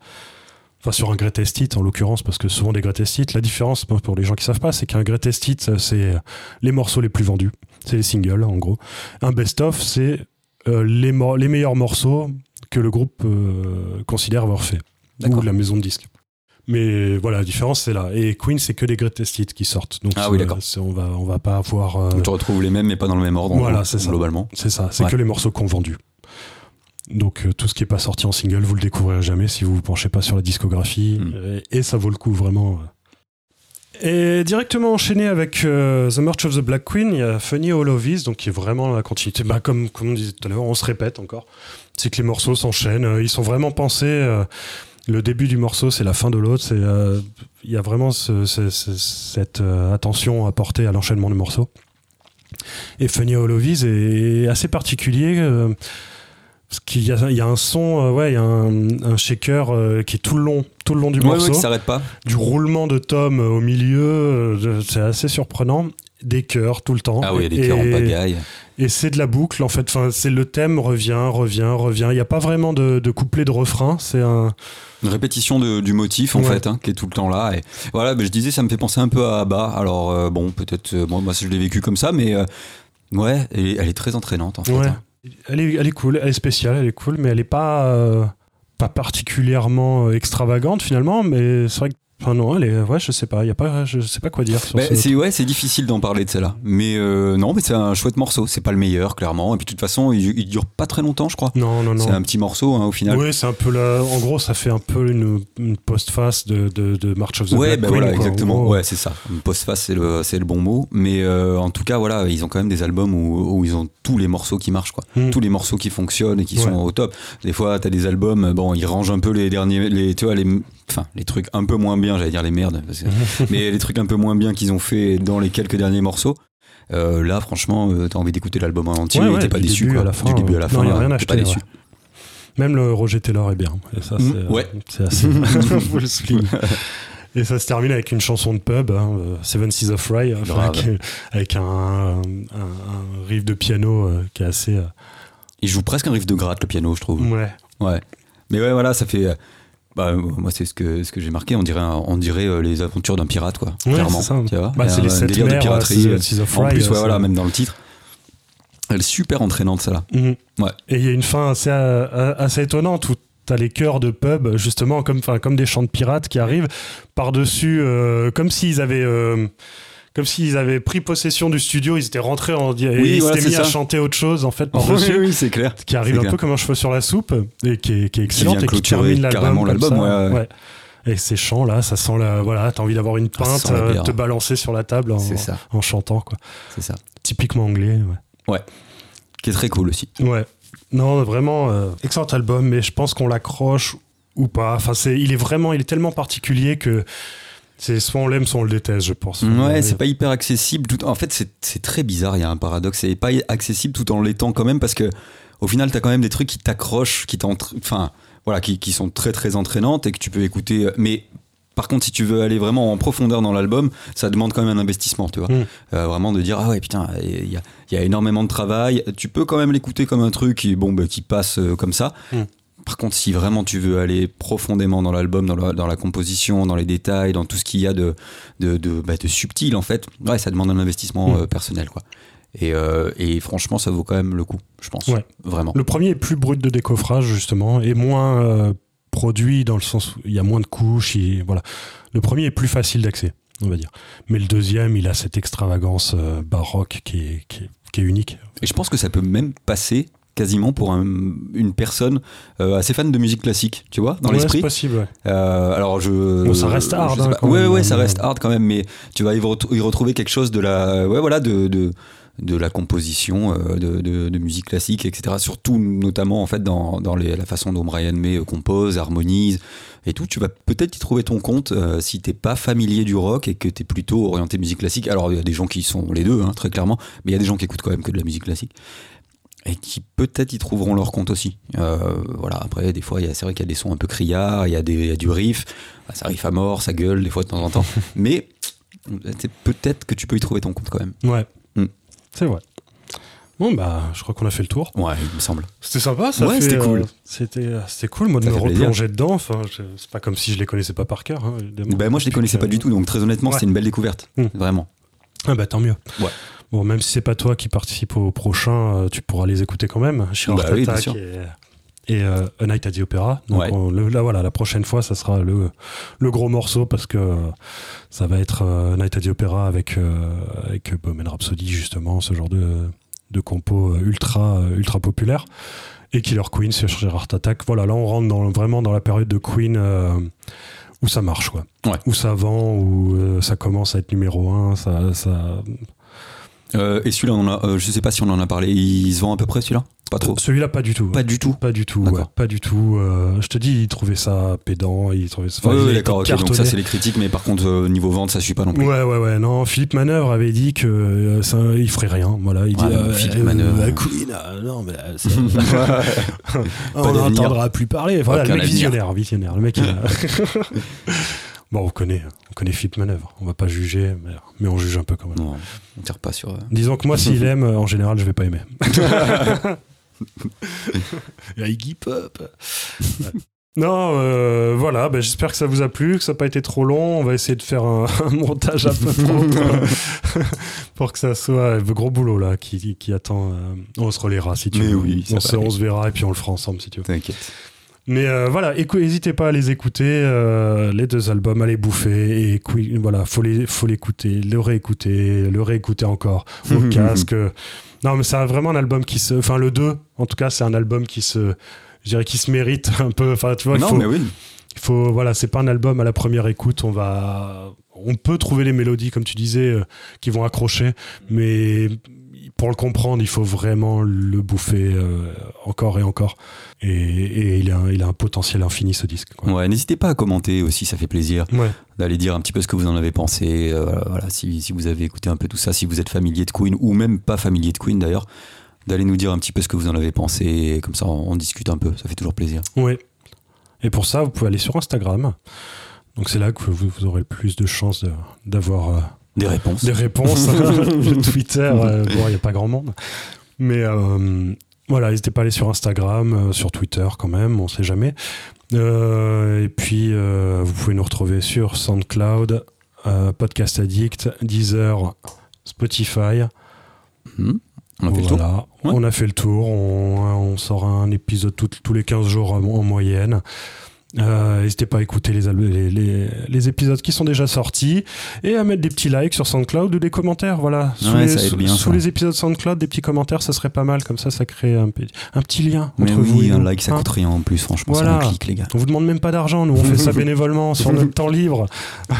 Enfin, sur un greatest hit en l'occurrence, parce que souvent des greatest hits, la différence pour les gens qui savent pas, c'est qu'un greatest hit, c'est les morceaux les plus vendus, c'est les singles en gros. Un best-of, c'est euh, les, les meilleurs morceaux que le groupe euh, considère avoir fait, ou la maison de disques. Mais voilà, la différence c'est là. Et Queen, c'est que des greatest hits qui sortent. Donc Ah oui, d'accord. on va, on va pas avoir. euh, Tu retrouves les mêmes, mais pas dans le même ordre. Voilà, c'est ça. Globalement. c'est ça, c'est Ouais. que les morceaux qu'on vendu. Donc euh, tout ce qui est pas sorti en single, vous le découvrirez jamais si vous vous penchez pas sur la discographie. Mm. Et, et ça vaut le coup vraiment. Et directement enchaîné avec euh, The March of the Black Queen, il y a Funny All of This, donc qui est vraiment la continuité. Bah, comme, comme on disait tout à l'heure, on se répète encore. C'est que les morceaux s'enchaînent. euh, Ils sont vraiment pensés. euh, le début du morceau, c'est la fin de l'autre. Euh, Il y a vraiment ce- ce- ce- cette euh, attention à porter à l'enchaînement des morceaux. Et Funny All of This est assez particulier. Euh, parce qu'il y a, il y a un son, euh, ouais, il y a un, un shaker euh, qui est tout le long, tout le long du Ouais, morceau ouais, qui s'arrête pas. du roulement de tomes au milieu, euh, c'est assez surprenant. Des chœurs tout le temps. Ah oui, des cœurs en pagaille. Et c'est de la boucle en fait. Enfin, c'est le thème revient, revient, revient. Il n'y a pas vraiment de, de couplet de refrain. C'est un. Une répétition de- du motif, en Ouais. fait, hein, qui est tout le temps là. Et voilà, bah, je disais, ça me fait penser un peu à Abba. Alors, euh, bon, peut-être, euh, moi, moi, je l'ai vécu comme ça, mais euh, ouais, elle est, elle est très entraînante, en fait. Ouais. hein. Elle est, elle est cool. Elle est spéciale. Elle est cool, mais elle est pas euh, pas particulièrement euh, extravagante finalement. Mais c'est vrai que. Enfin non, elle est. Ouais, je sais pas. Y a pas. Je sais pas quoi dire. Sur Bah, ce c'est ouais, c'est difficile d'en parler de celle-là. Mais euh, non, mais c'est un chouette morceau. C'est pas le meilleur, clairement. Et puis de toute façon, il, il dure pas très longtemps, je crois. Non, non, non. C'est un petit morceau hein, au final. Oui, c'est un peu la. En gros, ça fait un peu une, une post-face de, de, de March of the Ouais, Black bah Queen, voilà, quoi. Exactement. Ouais, c'est ça. Une Post-face, c'est le, c'est le bon mot. Mais euh, en tout cas, voilà, ils ont quand même des albums où, où ils ont tous les morceaux qui marchent, quoi. Mm. Tous les morceaux qui fonctionnent et qui Ouais. sont au top. Des fois, t'as des albums, bon, ils rangent un peu les derniers, les, tu vois, les, enfin, les trucs un peu moins bien, j'allais dire les merdes, parce que- mais les trucs un peu moins bien qu'ils ont fait dans les quelques derniers morceaux. Euh, là, franchement, euh, t'as envie d'écouter l'album en entier Ouais, et ouais, t'es pas déçu, début quoi. à la fin, du début à la euh, fin, non, euh, rien acheté, pas déçu. ouais. Même le Roger Taylor est bien. Et ça, Mm, c'est, euh, ouais. c'est assez. souligner. Et ça se termine avec une chanson de pub, hein, euh, Seven Seas of Rye, Grave. avec, avec un, un, un riff de piano euh, qui est assez. euh, Il joue presque un riff de gratte, le piano, je trouve. ouais. Ouais. Mais ouais, voilà, ça fait. Bah, moi, c'est ce que, ce que j'ai marqué. On dirait, un- on dirait euh, les aventures d'un pirate, quoi. Ouais, clairement. c'est ça. Tu vois Bah, c'est les sept de piraterie. euh, en plus, ouais, euh, voilà, c'est- même dans le titre. Elle est super entraînante, celle-là. Mhm. Ouais. Et il y a une fin assez, euh, assez étonnante où t'as les chœurs de pub, justement, comme, comme des chants de pirates qui arrivent par-dessus, comme s'ils avaient. Comme s'ils avaient pris possession du studio, ils étaient rentrés en, et Oui, ils voilà, s'étaient mis à chanter autre chose en fait oui, c'est clair. qui arrive un clair. peu comme un cheveu sur la soupe et qui est, qui est excellente vient et qui termine l'album l'album, ouais, ouais. Et ces chants là, ça sent la, voilà, t'as envie d'avoir une Ah, pinte, la euh, te balancer sur la table en, C'est ça, en chantant quoi. c'est ça. Typiquement anglais. Ouais. Qui est très cool aussi. Ouais. Non, vraiment, euh, excellent album, mais je pense qu'on l'accroche ou pas. Enfin, c'est, il est vraiment, il est tellement particulier que c'est soit on l'aime, soit on le déteste, je pense. Ouais, c'est pas hyper accessible. Tout... En fait, c'est très bizarre. Il y a un paradoxe. C'est pas accessible tout en l'étant quand même parce que au final, t'as quand même des trucs qui t'accrochent, qui enfin, voilà, qui, qui sont très très entraînantes et que tu peux écouter. Mais par contre, si tu veux aller vraiment en profondeur dans l'album, ça demande quand même un investissement, tu vois. Mm. Euh, vraiment de dire ah ouais putain, il y y a énormément de travail. Tu peux quand même l'écouter comme un truc qui bon bah, qui passe euh, comme ça. Mm. Par contre, si vraiment tu veux aller profondément dans l'album, dans, la- dans la composition, dans les détails, dans tout ce qu'il y a de, de, de, bah, de subtil, en fait, ouais, ça demande un investissement Mm. euh, personnel. Quoi. Et, euh, et franchement, ça vaut quand même le coup, je pense. Ouais. Vraiment. Le premier est plus brut de décoffrage, justement, et moins euh, produit dans le sens où il y a moins de couches. il- voilà. Le premier est plus facile d'accès, on va dire. Mais le deuxième, il a cette extravagance baroque qui est, qui est- qui est unique. Et je pense que ça peut même passer quasiment pour un- une personne euh, assez fan de musique classique, tu vois, dans Ouais, l'esprit. C'est possible, ouais. Euh, alors je. Bon, ça reste hard, hein, ouais, même, ouais, ça reste hard quand même, mais tu vas y, retrou- y retrouver quelque chose de la, ouais, voilà, de, de, de la composition, euh, de, de, de musique classique, etc. Surtout, notamment en fait dans, dans les- la façon dont Brian May compose, harmonise et tout. Tu vas peut-être y trouver ton compte euh, si t'es pas familier du rock et que t'es plutôt orienté musique classique. Alors il y a des gens qui sont les deux, hein, très clairement, mais il y a des gens qui écoutent quand même que de la musique classique et qui peut-être y trouveront leur compte aussi. Euh, voilà, après, des fois, c'est vrai qu'il y a des sons un peu criards, il y, a des- il y a du riff, Ah, ça riff à mort, ça gueule des fois de temps en temps, mais peut-être que tu peux y trouver ton compte quand même. Ouais. Mm. C'est vrai. Bon, bah, je crois qu'on a fait le tour. Ouais, il me semble. C'était sympa, ça Ouais, c'était cool. euh, c'était, euh, c'était cool, moi, de me plaisir. replonger dedans. Enfin, c'est pas comme si je les connaissais pas par cœur. hein. Ben, moi, je les connaissais pas du tout, donc très honnêtement, Ouais. c'est une belle découverte. Mm. Vraiment. Ah bah tant mieux. Ouais. Bon, même si c'est pas toi qui participe au prochain, euh, tu pourras les écouter quand même. Bah oui, et, et, euh, A Night at the Opera. Donc Ouais. on- le- là voilà, la prochaine fois, ça sera le, le gros morceau parce que euh, ça va être euh, Night at the Opera avec euh, avec Bohemian Rhapsody justement, ce genre de de compo euh, ultra ultra populaire. Et Killer Queen sur Heart Attack. Voilà, là on rentre dans, vraiment dans la période de Queen. où ça marche quoi, Ouais. où ça vend, où ça commence à être numéro un, ça, ça, Euh, et celui-là, on a, euh, je sais pas si on en a parlé, il se vend à peu près celui-là? Pas trop. Celui-là, pas du tout. Pas du tout. Pas du tout. Ouais, pas du tout. Euh, je te dis, il trouvait ça pédant. Il trouvait ça. Enfin, ouais, d'accord, ok, était donc ça c'est les critiques, mais par contre, niveau vente, ça suit pas non plus. Ouais, ouais, ouais. Non, Philippe Manœuvre avait dit que ça, il ferait rien. Voilà, il dit. Mais Philippe Manœuvre, Queen, ah, non, mais ça- on n'entendra plus parler. Voilà, le mec visionnaire, visionnaire. Le mec. bon, on connaît, on connaît Philippe Manœuvre. On va pas juger, mais, mais on juge un peu quand même. Non, on tire pas sur. euh, Disons que moi, s'il aime, en général, je vais pas aimer. La Iggy Pop. Ouais. Non, euh, voilà, ben, j'espère que ça vous a plu, que ça n'a pas été trop long. On va essayer de faire un, un montage un peu propre pour que ça soit le gros boulot là qui, qui attend. euh, on se relaiera si tu Mais veux. oui, on, se, on se verra et puis on le fera ensemble si tu veux. T'inquiète. Mais euh, voilà, n'hésitez pas à les écouter, euh, les deux albums, à les bouffer. Et voilà, faut les, faut l'écouter, le réécouter, le réécouter encore au casque. Non, mais c'est vraiment un album qui se. Enfin, le 2, en tout cas, c'est un album qui se. Je dirais qui se mérite un peu. Enfin, tu vois, il non, faut, mais oui. il faut. Voilà, c'est pas un album à la première écoute. On va. On peut trouver les mélodies, comme tu disais, euh, qui vont accrocher, mais pour le comprendre, il faut vraiment le bouffer euh, encore et encore. Et, et il, a, un- il a un potentiel infini ce disque. quoi. Ouais, n'hésitez pas à commenter aussi, ça fait plaisir Ouais. d'aller dire un petit peu ce que vous en avez pensé. euh, voilà, si, si vous avez écouté un peu tout ça, si vous êtes familier de Queen ou même pas familier de Queen d'ailleurs, d'aller nous dire un petit peu ce que vous en avez pensé. Et comme ça, on, on discute un peu. Ça fait toujours plaisir. Oui. Et pour ça, vous pouvez aller sur Instagram. Donc c'est là que vous, vous aurez le plus de chances d'avoir euh, Des réponses. des réponses. Le Twitter, euh, bon, il n'y a pas grand monde. Mais euh, voilà, n'hésitez pas à aller sur Instagram, euh, sur Twitter quand même, on sait jamais. Et puis, vous pouvez nous retrouver sur SoundCloud, Podcast Addict, Deezer, Spotify. Hmm. On a fait le tour. Voilà, Ouais. on a fait le tour. On, on sort un épisode tout- tous les 15 jours en moyenne. Euh, N'hésitez pas à écouter les, al- les, les- les épisodes qui sont déjà sortis et à mettre des petits likes sur SoundCloud ou des commentaires. Voilà, sous, Ouais, les, ça aide sous- bien, sous ça. les épisodes SoundCloud, des petits commentaires, ça serait pas mal. Comme ça, ça crée un, pe- un petit lien Mais entre vous oui, et un nous, like, ça hein. coûte rien en plus. Franchement, Voilà. c'est un clic, les gars. On vous demande même pas d'argent, nous on fait ça bénévolement sur notre temps libre.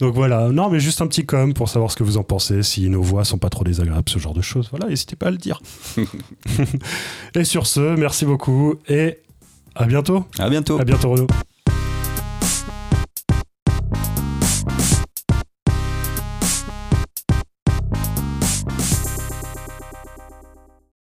Donc voilà, non mais juste un petit com pour savoir ce que vous en pensez, si nos voix sont pas trop désagréables, ce genre de choses. Voilà, n'hésitez pas à le dire. et sur ce, merci beaucoup et à bientôt. À bientôt. À bientôt Renaud.